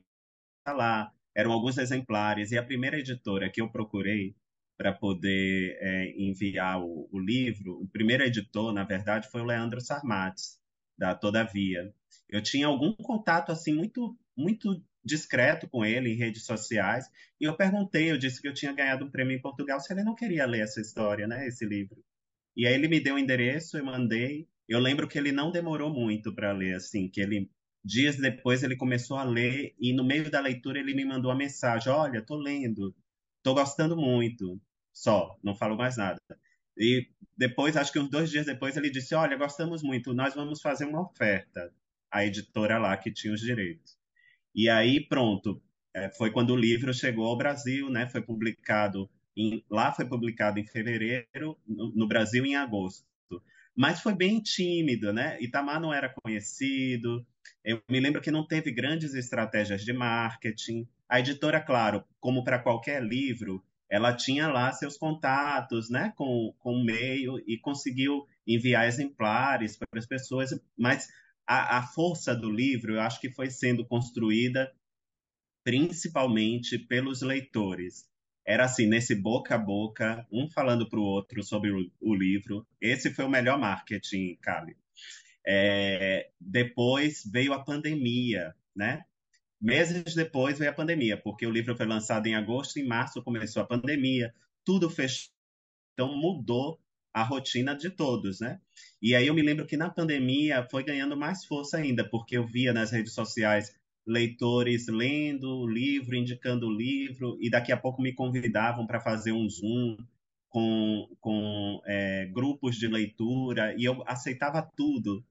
S3: lá, eram alguns exemplares, e a primeira editora que eu procurei para poder é, enviar o, o, livro, o primeiro editor, na verdade, foi o Leandro Sarmates, da Todavia. Eu tinha algum contato, assim, muito, muito discreto com ele em redes sociais. E eu perguntei, eu disse que eu tinha ganhado um prêmio em Portugal, se ele não queria ler essa história, né, esse livro. E aí ele me deu o endereço, eu mandei. Eu lembro que ele não demorou muito para ler, assim, que ele dias depois ele começou a ler e no meio da leitura ele me mandou uma mensagem: "Olha, tô lendo, tô gostando muito". Só, não falo mais nada. E depois, acho que uns dois dias depois, ele disse: Olha, gostamos muito, nós vamos fazer uma oferta. A editora lá que tinha os direitos. E aí, pronto, é, foi quando o livro chegou ao Brasil, né? Foi publicado em, lá foi publicado em fevereiro, no, no, Brasil em agosto. Mas foi bem tímido, né? Itamar não era conhecido. Eu me lembro que não teve grandes estratégias de marketing. A editora, claro, como para qualquer livro, ela tinha lá seus contatos, né, com, com o meio e conseguiu enviar exemplares para as pessoas, mas a, a força do livro, eu acho que foi sendo construída principalmente pelos leitores. Era assim, nesse boca a boca, um falando para o outro sobre o, o, livro. Esse foi o melhor marketing, Cali. É, depois veio a pandemia, né? Meses depois veio a pandemia, porque o livro foi lançado em agosto, em março começou a pandemia, tudo fechou, então mudou a rotina de todos, né? E aí eu me lembro que na pandemia foi ganhando mais força ainda, porque eu via nas redes sociais leitores lendo o livro, indicando o livro, e daqui a pouco me convidavam para fazer um Zoom com, com é, grupos de leitura, e eu aceitava tudo.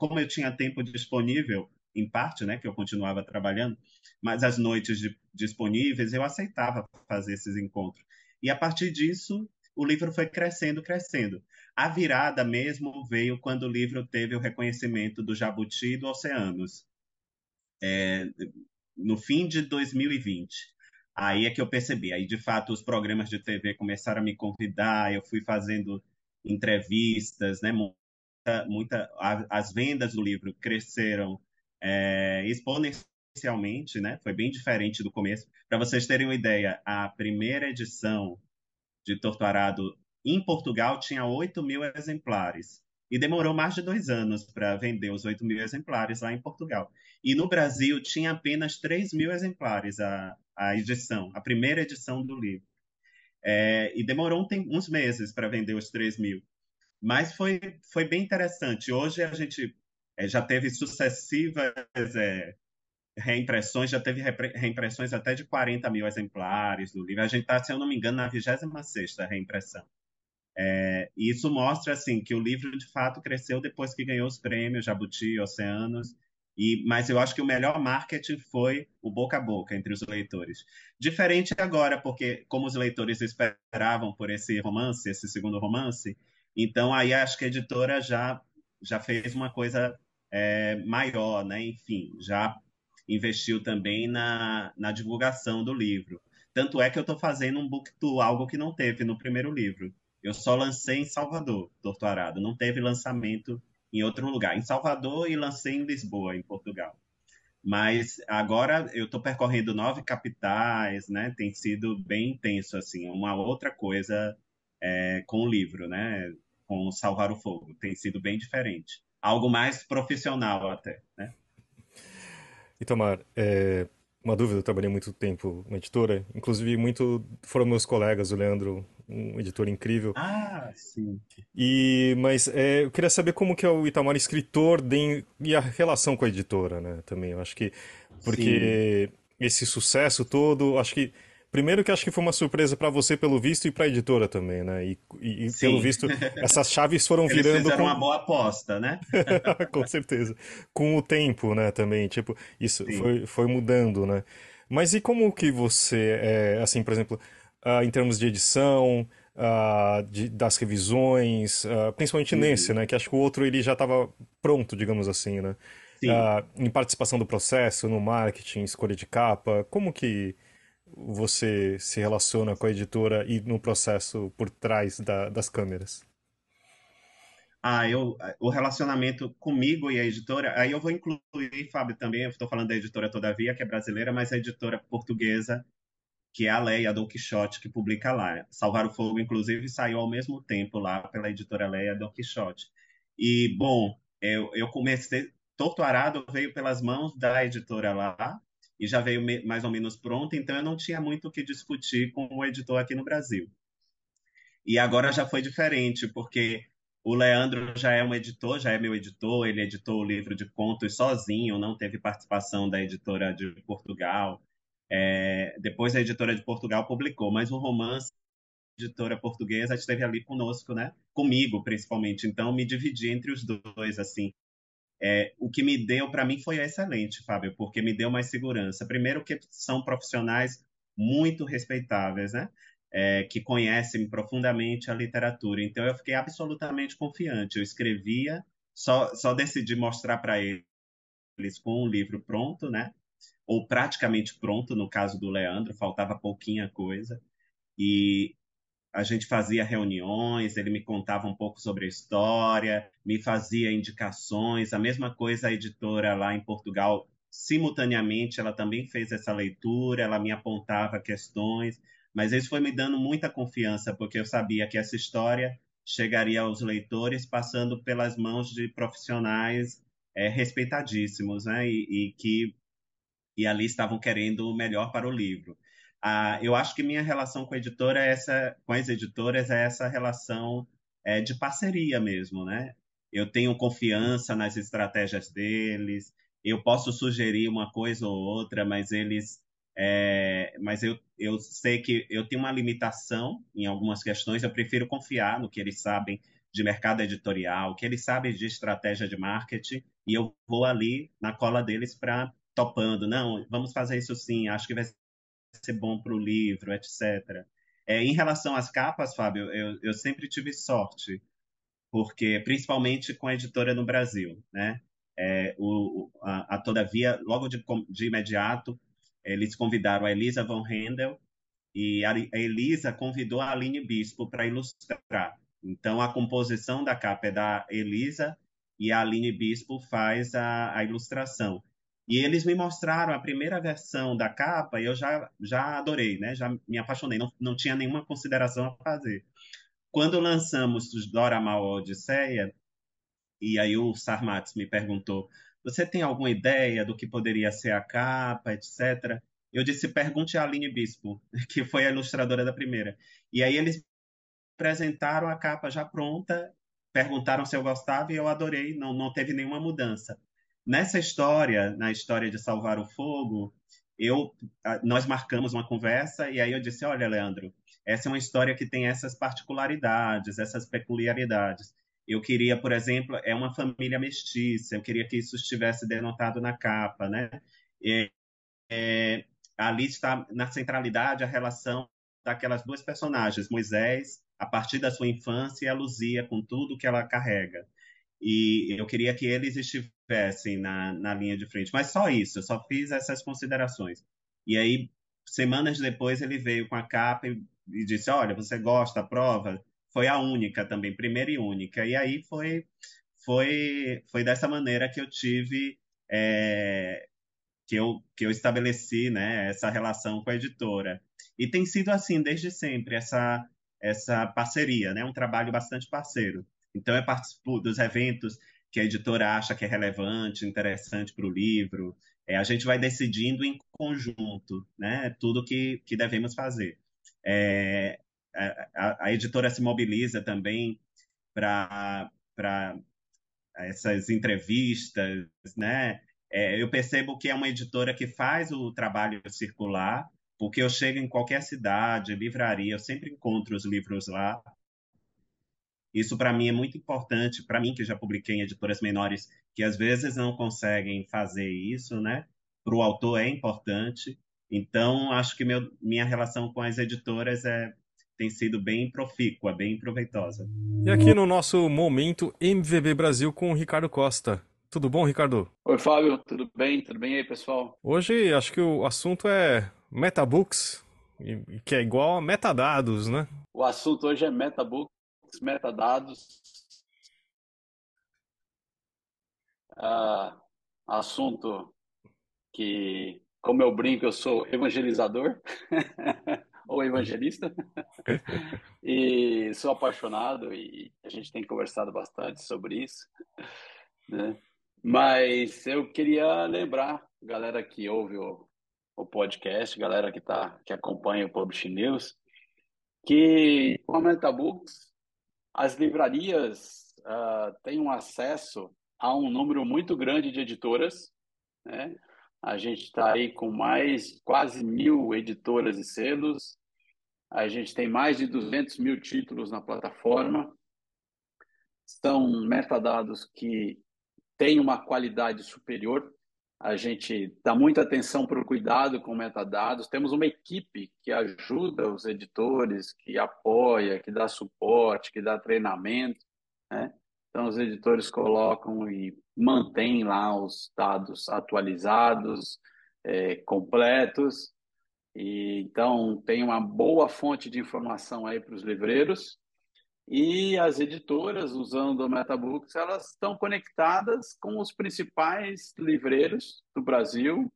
S3: Como eu tinha tempo disponível, em parte, né, que eu continuava trabalhando, mas as noites de, disponíveis eu aceitava fazer esses encontros. E a partir disso, o livro foi crescendo, crescendo. A virada mesmo veio quando o livro teve o reconhecimento do Jabuti do Oceanos, é, no fim de 2020. Aí é que eu percebi. Aí, de fato, os programas de TV começaram a me convidar, eu fui fazendo entrevistas, né? Muita, muita, as vendas do livro cresceram é, exponencialmente né? Foi bem diferente do começo. Para vocês terem uma ideia, a primeira edição de Torturado em Portugal tinha 8 mil exemplares. E demorou mais de dois anos para vender os 8 mil exemplares lá em Portugal. E no Brasil tinha apenas 3 mil exemplares a, a edição, a primeira edição do livro. É, e demorou um, uns meses para vender os 3 mil. Mas foi, foi bem interessante. Hoje a gente é, já teve sucessivas é, reimpressões, já teve reimpressões até de 40 mil exemplares do livro. A gente está, se eu não me engano, na 26 reimpressão. É, e isso mostra assim que o livro de fato cresceu depois que ganhou os prêmios Jabuti, Oceanos, e, mas eu acho que o melhor marketing foi o boca a boca entre os leitores. Diferente agora, porque como os leitores esperavam por esse romance, esse segundo romance, então aí acho que a editora já já fez uma coisa é, maior, né? Enfim, já investiu também na, na divulgação do livro. Tanto é que eu estou fazendo um book tour, algo que não teve no primeiro livro. Eu só lancei em Salvador, Torturado. Não teve lançamento em outro lugar. Em Salvador e lancei em Lisboa, em Portugal. Mas agora eu estou percorrendo nove capitais, né? Tem sido bem intenso, assim. Uma outra coisa é, com o livro, né? Com Salvar o Fogo. Tem sido bem diferente. Algo mais profissional até, né?
S1: Itamar, é, uma dúvida, eu trabalhei muito tempo na editora, inclusive muito foram meus colegas, o Leandro, um editor incrível.
S3: Ah, sim.
S1: E, mas é, eu queria saber como que é o Itamar escritor de, e a relação com a editora, né, também, eu acho que, porque sim. esse sucesso todo, acho que Primeiro que acho que foi uma surpresa para você pelo visto e para a editora também, né? E, e pelo visto essas chaves foram
S3: Eles
S1: virando
S3: com... uma boa aposta, né?
S1: com certeza. Com o tempo, né? Também, tipo, isso foi, foi mudando, né? Mas e como que você, é, assim, por exemplo, uh, em termos de edição, uh, de, das revisões, uh, principalmente Sim. nesse, né? Que acho que o outro ele já estava pronto, digamos assim, né? em participação do processo, no marketing, escolha de capa, como que você se relaciona com a editora e no processo por trás da, das câmeras?
S3: Ah, eu, o relacionamento comigo e a editora, aí eu vou incluir, Fábio, também, eu estou falando da editora Todavia, que é brasileira, mas a editora portuguesa, que é a Leia Don Quixote, que publica lá. Salvar o Fogo, inclusive, saiu ao mesmo tempo lá pela editora Leia Don Quixote. E, bom, eu, eu comecei, Torturado veio pelas mãos da editora lá, e já veio mais ou menos pronto, então eu não tinha muito o que discutir com o editor aqui no Brasil. E agora já foi diferente, porque o Leandro já é um editor, já é meu editor, ele editou o livro de contos sozinho, não teve participação da editora de Portugal. É, depois a editora de Portugal publicou, mas o romance editora portuguesa esteve ali conosco, né? Comigo, principalmente. Então, me dividi entre os dois, assim. É, o que me deu para mim foi excelente, Fábio, porque me deu mais segurança. Primeiro que são profissionais muito respeitáveis, né? É, que conhecem profundamente a literatura. Então eu fiquei absolutamente confiante. Eu escrevia, só, só decidi mostrar para eles com o livro pronto, né? Ou praticamente pronto, no caso do Leandro, faltava pouquinha coisa. E a gente fazia reuniões, ele me contava um pouco sobre a história, me fazia indicações. A mesma coisa a editora lá em Portugal, simultaneamente, ela também fez essa leitura, ela me apontava questões, mas isso foi me dando muita confiança, porque eu sabia que essa história chegaria aos leitores passando pelas mãos de profissionais é, respeitadíssimos, né? E, e que e ali estavam querendo o melhor para o livro. Ah, eu acho que minha relação com a editora é essa, com as editoras é essa relação é, de parceria mesmo, né? Eu tenho confiança nas estratégias deles, eu posso sugerir uma coisa ou outra, mas eles, é, mas eu, eu sei que eu tenho uma limitação em algumas questões, eu prefiro confiar no que eles sabem de mercado editorial, que eles sabem de estratégia de marketing, e eu vou ali na cola deles para topando, não, vamos fazer isso sim, acho que vai ser bom para o livro, etc. É, em relação às capas, Fábio, eu, eu sempre tive sorte, porque principalmente com a editora no Brasil, né? É, o, a, a, Todavia, logo de, de, imediato, eles convidaram a Elisa von Handel e a, a Elisa convidou a Aline Bispo para ilustrar. Então, a composição da capa é da Elisa e a Aline Bispo faz a, a ilustração. E eles me mostraram a primeira versão da capa e eu já, já adorei, né? Já me apaixonei, não, não tinha nenhuma consideração a fazer. Quando lançamos Dora Mal Odisseia, e aí o Sarmatz me perguntou: você tem alguma ideia do que poderia ser a capa, etc. Eu disse: pergunte a Aline Bispo, que foi a ilustradora da primeira. E aí eles apresentaram a capa já pronta, perguntaram se eu gostava e eu adorei, não, não teve nenhuma mudança. Nessa história, na história de Salvar o Fogo, eu, nós marcamos uma conversa e aí eu disse: olha, Leandro, essa é uma história que tem essas particularidades, essas peculiaridades. Eu queria, por exemplo, é uma família mestiça, eu queria que isso estivesse denotado na capa, né? É, ali está na centralidade a relação daquelas duas personagens, Moisés, a partir da sua infância, e a Luzia, com tudo que ela carrega. E eu queria que eles estivessem na, na linha de frente. Mas só isso, eu só fiz essas considerações. E aí, semanas depois, ele veio com a capa e, e disse: Olha, você gosta da prova? Foi a única também, primeira e única. E aí foi, foi, foi dessa maneira que eu tive. É, que eu, que eu estabeleci né, essa relação com a editora. E tem sido assim desde sempre, essa, essa parceria, né, um trabalho bastante parceiro. Então, eu participo dos eventos que a editora acha que é relevante, interessante para o livro. É, a gente vai decidindo em conjunto né, tudo que, que devemos fazer. É, a, a, editora se mobiliza também para essas entrevistas, né? É, eu percebo que é uma editora que faz o trabalho circular, porque eu chego em qualquer cidade, livraria, eu sempre encontro os livros lá, isso para mim é muito importante, para mim que já publiquei em editoras menores que às vezes não conseguem fazer isso, né? Para o autor é importante. Então acho que meu, minha relação com as editoras é tem sido bem profícua, bem proveitosa.
S1: E aqui no nosso momento MVB Brasil com o Ricardo Costa. Tudo bom, Ricardo?
S5: Oi, Fábio. Tudo bem? Tudo bem aí, pessoal?
S1: Hoje acho que o assunto é Metabooks, que é igual a metadados, né?
S5: O assunto hoje é Metabooks metadados, ah, assunto que, como eu brinco, eu sou evangelizador ou evangelista e sou apaixonado e a gente tem conversado bastante sobre isso, né? Mas eu queria lembrar, galera que ouve o, o podcast, galera que tá que acompanha o Publish News, que o Metabooks as livrarias uh, têm um acesso a um número muito grande de editoras. Né? A gente está aí com mais quase mil editoras e selos. A gente tem mais de 200 mil títulos na plataforma. São metadados que têm uma qualidade superior a gente dá muita atenção para o cuidado com metadados. Temos uma equipe que ajuda os editores, que apoia, que dá suporte, que dá treinamento. Né? Então, os editores colocam e mantêm lá os dados atualizados, é, completos. E, então, tem uma boa fonte de informação aí para os livreiros. E as editoras, usando o MetaBooks, elas estão conectadas com os principais livreiros do Brasil.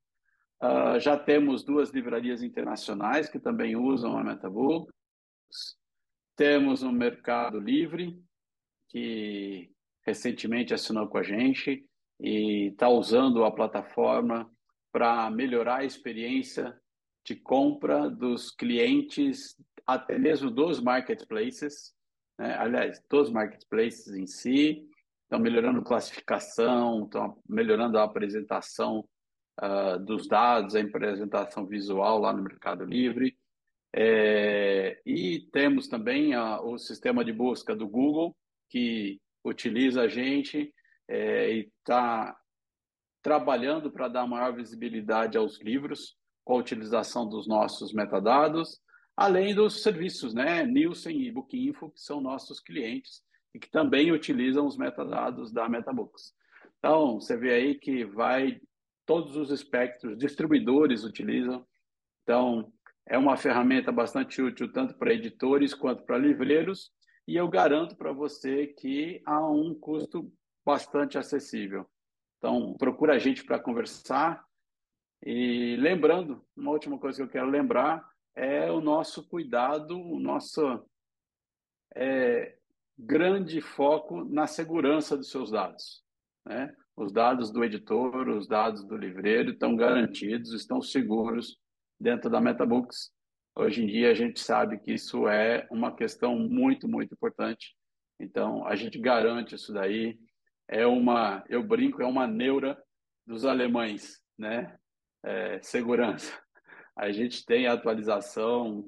S5: Uh, já temos duas livrarias internacionais que também usam a MetaBooks. Temos o Mercado Livre, que recentemente assinou com a gente e está usando a plataforma para melhorar a experiência de compra dos clientes, até mesmo dos marketplaces né? aliás, dos marketplaces em si, estão melhorando classificação, estão melhorando a apresentação uh, dos dados, a apresentação visual lá no Mercado Livre. É, e temos também a, o sistema de busca do Google, que utiliza a gente é, e está trabalhando para dar maior visibilidade aos livros com a utilização dos nossos metadados além dos serviços, né, Nielsen e Bookinfo, que são nossos clientes e que também utilizam os metadados da Metabooks. Então, você vê aí que vai todos os espectros, distribuidores utilizam. Então, é uma ferramenta bastante útil tanto para editores quanto para livreiros, e eu garanto para você que há um custo bastante acessível. Então, procura a gente para conversar. E lembrando, uma última coisa que eu quero lembrar é o nosso cuidado, o nosso é, grande foco na segurança dos seus dados. Né? Os dados do editor, os dados do livreiro estão garantidos, estão seguros dentro da MetaBooks. Hoje em dia a gente sabe que isso é uma questão muito, muito importante. Então a gente garante isso daí. É uma, eu brinco, é uma neura dos alemães, né? É, segurança. A gente tem atualização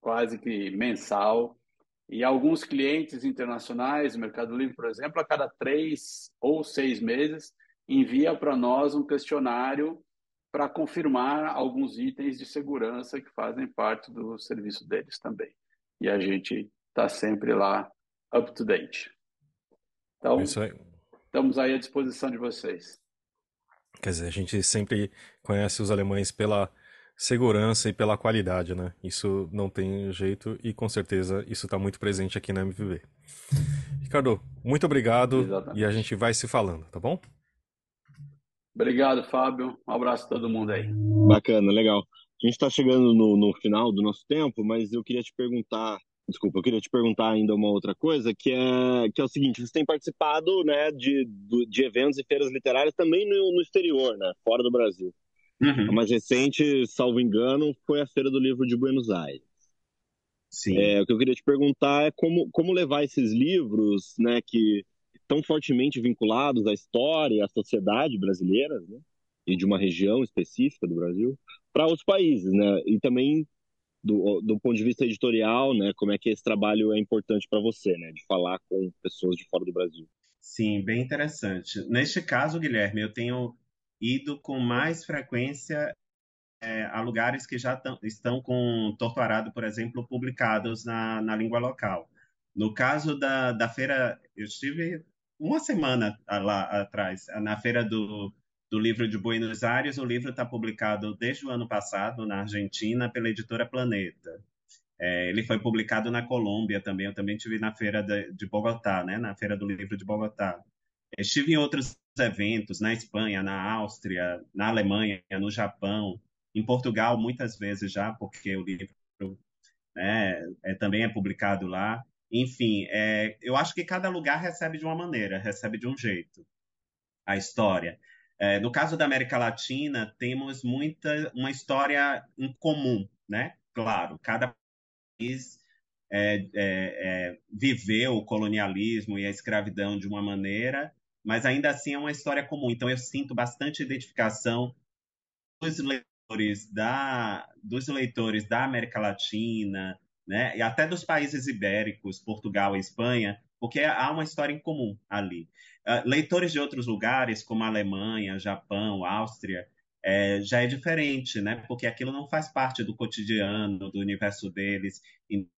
S5: quase que mensal e alguns clientes internacionais, Mercado Livre, por exemplo, a cada três ou seis meses envia para nós um questionário para confirmar alguns itens de segurança que fazem parte do serviço deles também. E a gente está sempre lá up to date. Então, aí. estamos aí à disposição de vocês.
S1: Quer dizer, a gente sempre conhece os alemães pela segurança e pela qualidade, né? Isso não tem jeito e com certeza isso está muito presente aqui na MVB. Ricardo, muito obrigado Exatamente. e a gente vai se falando, tá bom?
S5: Obrigado, Fábio. Um abraço a todo mundo aí.
S2: Bacana, legal. A gente está chegando no, no final do nosso tempo, mas eu queria te perguntar desculpa, eu queria te perguntar ainda uma outra coisa, que é, que é o seguinte, você tem participado, né, de, de eventos e feiras literárias também no, no exterior, né, fora do Brasil. Uhum. A mais recente, salvo engano, foi a Feira do Livro de Buenos Aires. Sim. É, o que eu queria te perguntar é como, como levar esses livros, né, que estão fortemente vinculados à história e à sociedade brasileira, né, e de uma região específica do Brasil, para outros países, né, e também do, do ponto de vista editorial, né, como é que esse trabalho é importante para você, né, de falar com pessoas de fora do Brasil.
S3: Sim, bem interessante. Neste caso, Guilherme, eu tenho ido com mais frequência é, a lugares que já estão com Torturado, por exemplo, publicados na, na língua local. No caso da, da feira, eu estive uma semana lá atrás, na feira do, do livro de Buenos Aires. O livro está publicado desde o ano passado na Argentina pela editora Planeta. É, ele foi publicado na Colômbia também. Eu também estive na feira de, de Bogotá, né? Na feira do livro de Bogotá. Estive em outros eventos na Espanha, na Áustria, na Alemanha, no Japão, em Portugal muitas vezes já, porque o livro né, é, também é publicado lá. Enfim, é, eu acho que cada lugar recebe de uma maneira, recebe de um jeito a história. É, no caso da América Latina, temos muita uma história em comum, né? Claro, cada país é, é, é, viveu o colonialismo e a escravidão de uma maneira mas ainda assim é uma história comum. Então eu sinto bastante identificação dos leitores da, dos leitores da América Latina, né, e até dos países ibéricos, Portugal e Espanha, porque há uma história em comum ali. Uh, leitores de outros lugares, como Alemanha, Japão, Áustria, é, já é diferente, né? Porque aquilo não faz parte do cotidiano, do universo deles. Então,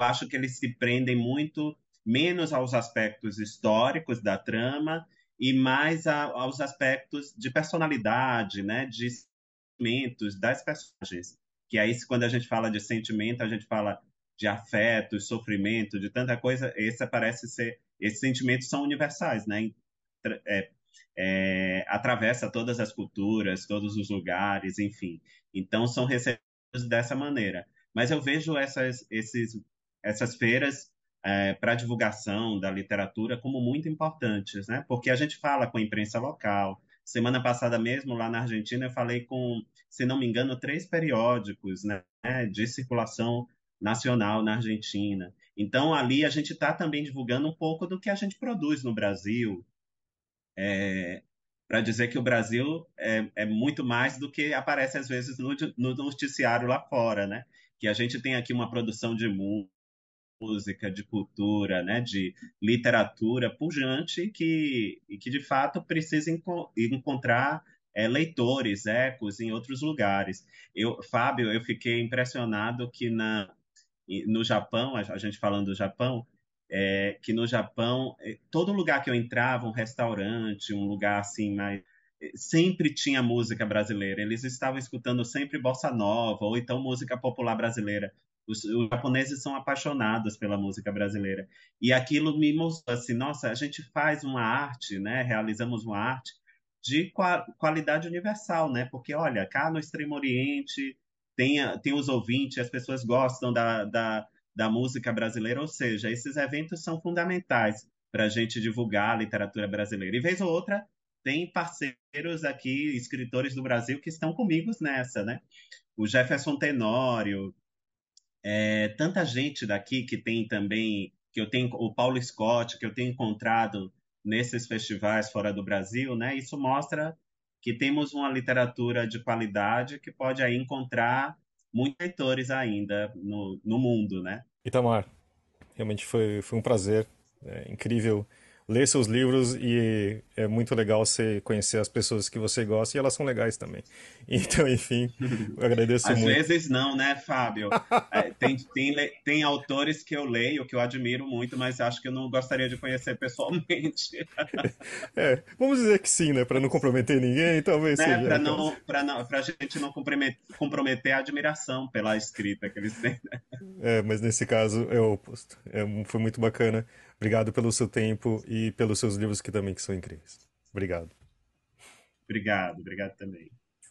S3: eu acho que eles se prendem muito menos aos aspectos históricos da trama e mais a, aos aspectos de personalidade, né, de sentimentos das personagens. Que aí, quando a gente fala de sentimento, a gente fala de afeto, sofrimento, de tanta coisa. Esse parece ser, esses sentimentos são universais, né? É, é, atravessa todas as culturas, todos os lugares, enfim. Então são recebidos dessa maneira. Mas eu vejo essas, esses, essas feiras é, para a divulgação da literatura como muito importantes, né? Porque a gente fala com a imprensa local. Semana passada mesmo, lá na Argentina, eu falei com, se não me engano, três periódicos né, de circulação nacional na Argentina. Então, ali a gente está também divulgando um pouco do que a gente produz no Brasil, é, para dizer que o Brasil é, é, muito mais do que aparece às vezes no, no noticiário lá fora, né? Que a gente tem aqui uma produção de música, de cultura, né, de literatura pujante que, que de fato precisa enco encontrar é, leitores, ecos em outros lugares. Eu, Fábio, eu fiquei impressionado que na, no Japão, a gente falando do Japão, é, que no Japão, é, todo lugar que eu entrava, um restaurante, um lugar assim mais sempre tinha música brasileira. Eles estavam escutando sempre bossa nova ou então música popular brasileira. Os, os, japoneses são apaixonados pela música brasileira. E aquilo me mostrou assim, nossa, a gente faz uma arte, né? Realizamos uma arte de qualidade universal, né? Porque, olha, cá no Extremo Oriente tem, tem os ouvintes, as pessoas gostam da, da, da música brasileira, ou seja, esses eventos são fundamentais para a gente divulgar a literatura brasileira. E vez ou outra, tem parceiros aqui, escritores do Brasil, que estão comigo nessa, né? O Jefferson Tenório, é, tanta gente daqui que tem também, que eu tenho, o Paulo Scott, que eu tenho encontrado nesses festivais fora do Brasil, né? Isso mostra que temos uma literatura de qualidade que pode aí encontrar muitos leitores ainda no, no mundo, né?
S1: Itamar, realmente foi, foi um prazer, é incrível ler seus livros e é muito legal você conhecer as pessoas que você gosta e elas são legais também. Então, enfim, eu agradeço
S3: Às
S1: muito.
S3: Às vezes não, né, Fábio? é, tem, tem, tem autores que eu leio, que eu admiro muito, mas acho que eu não gostaria de conhecer pessoalmente.
S1: é, vamos dizer que sim, né? Para não comprometer ninguém, talvez
S3: né?
S1: seja.
S3: Para não, para não, a gente não comprometer, comprometer a admiração pela escrita que eles têm. Né?
S1: É, mas nesse caso é o oposto. É, foi muito bacana. Obrigado pelo seu tempo e pelos seus livros que também que são incríveis. Obrigado.
S3: Obrigado, obrigado também.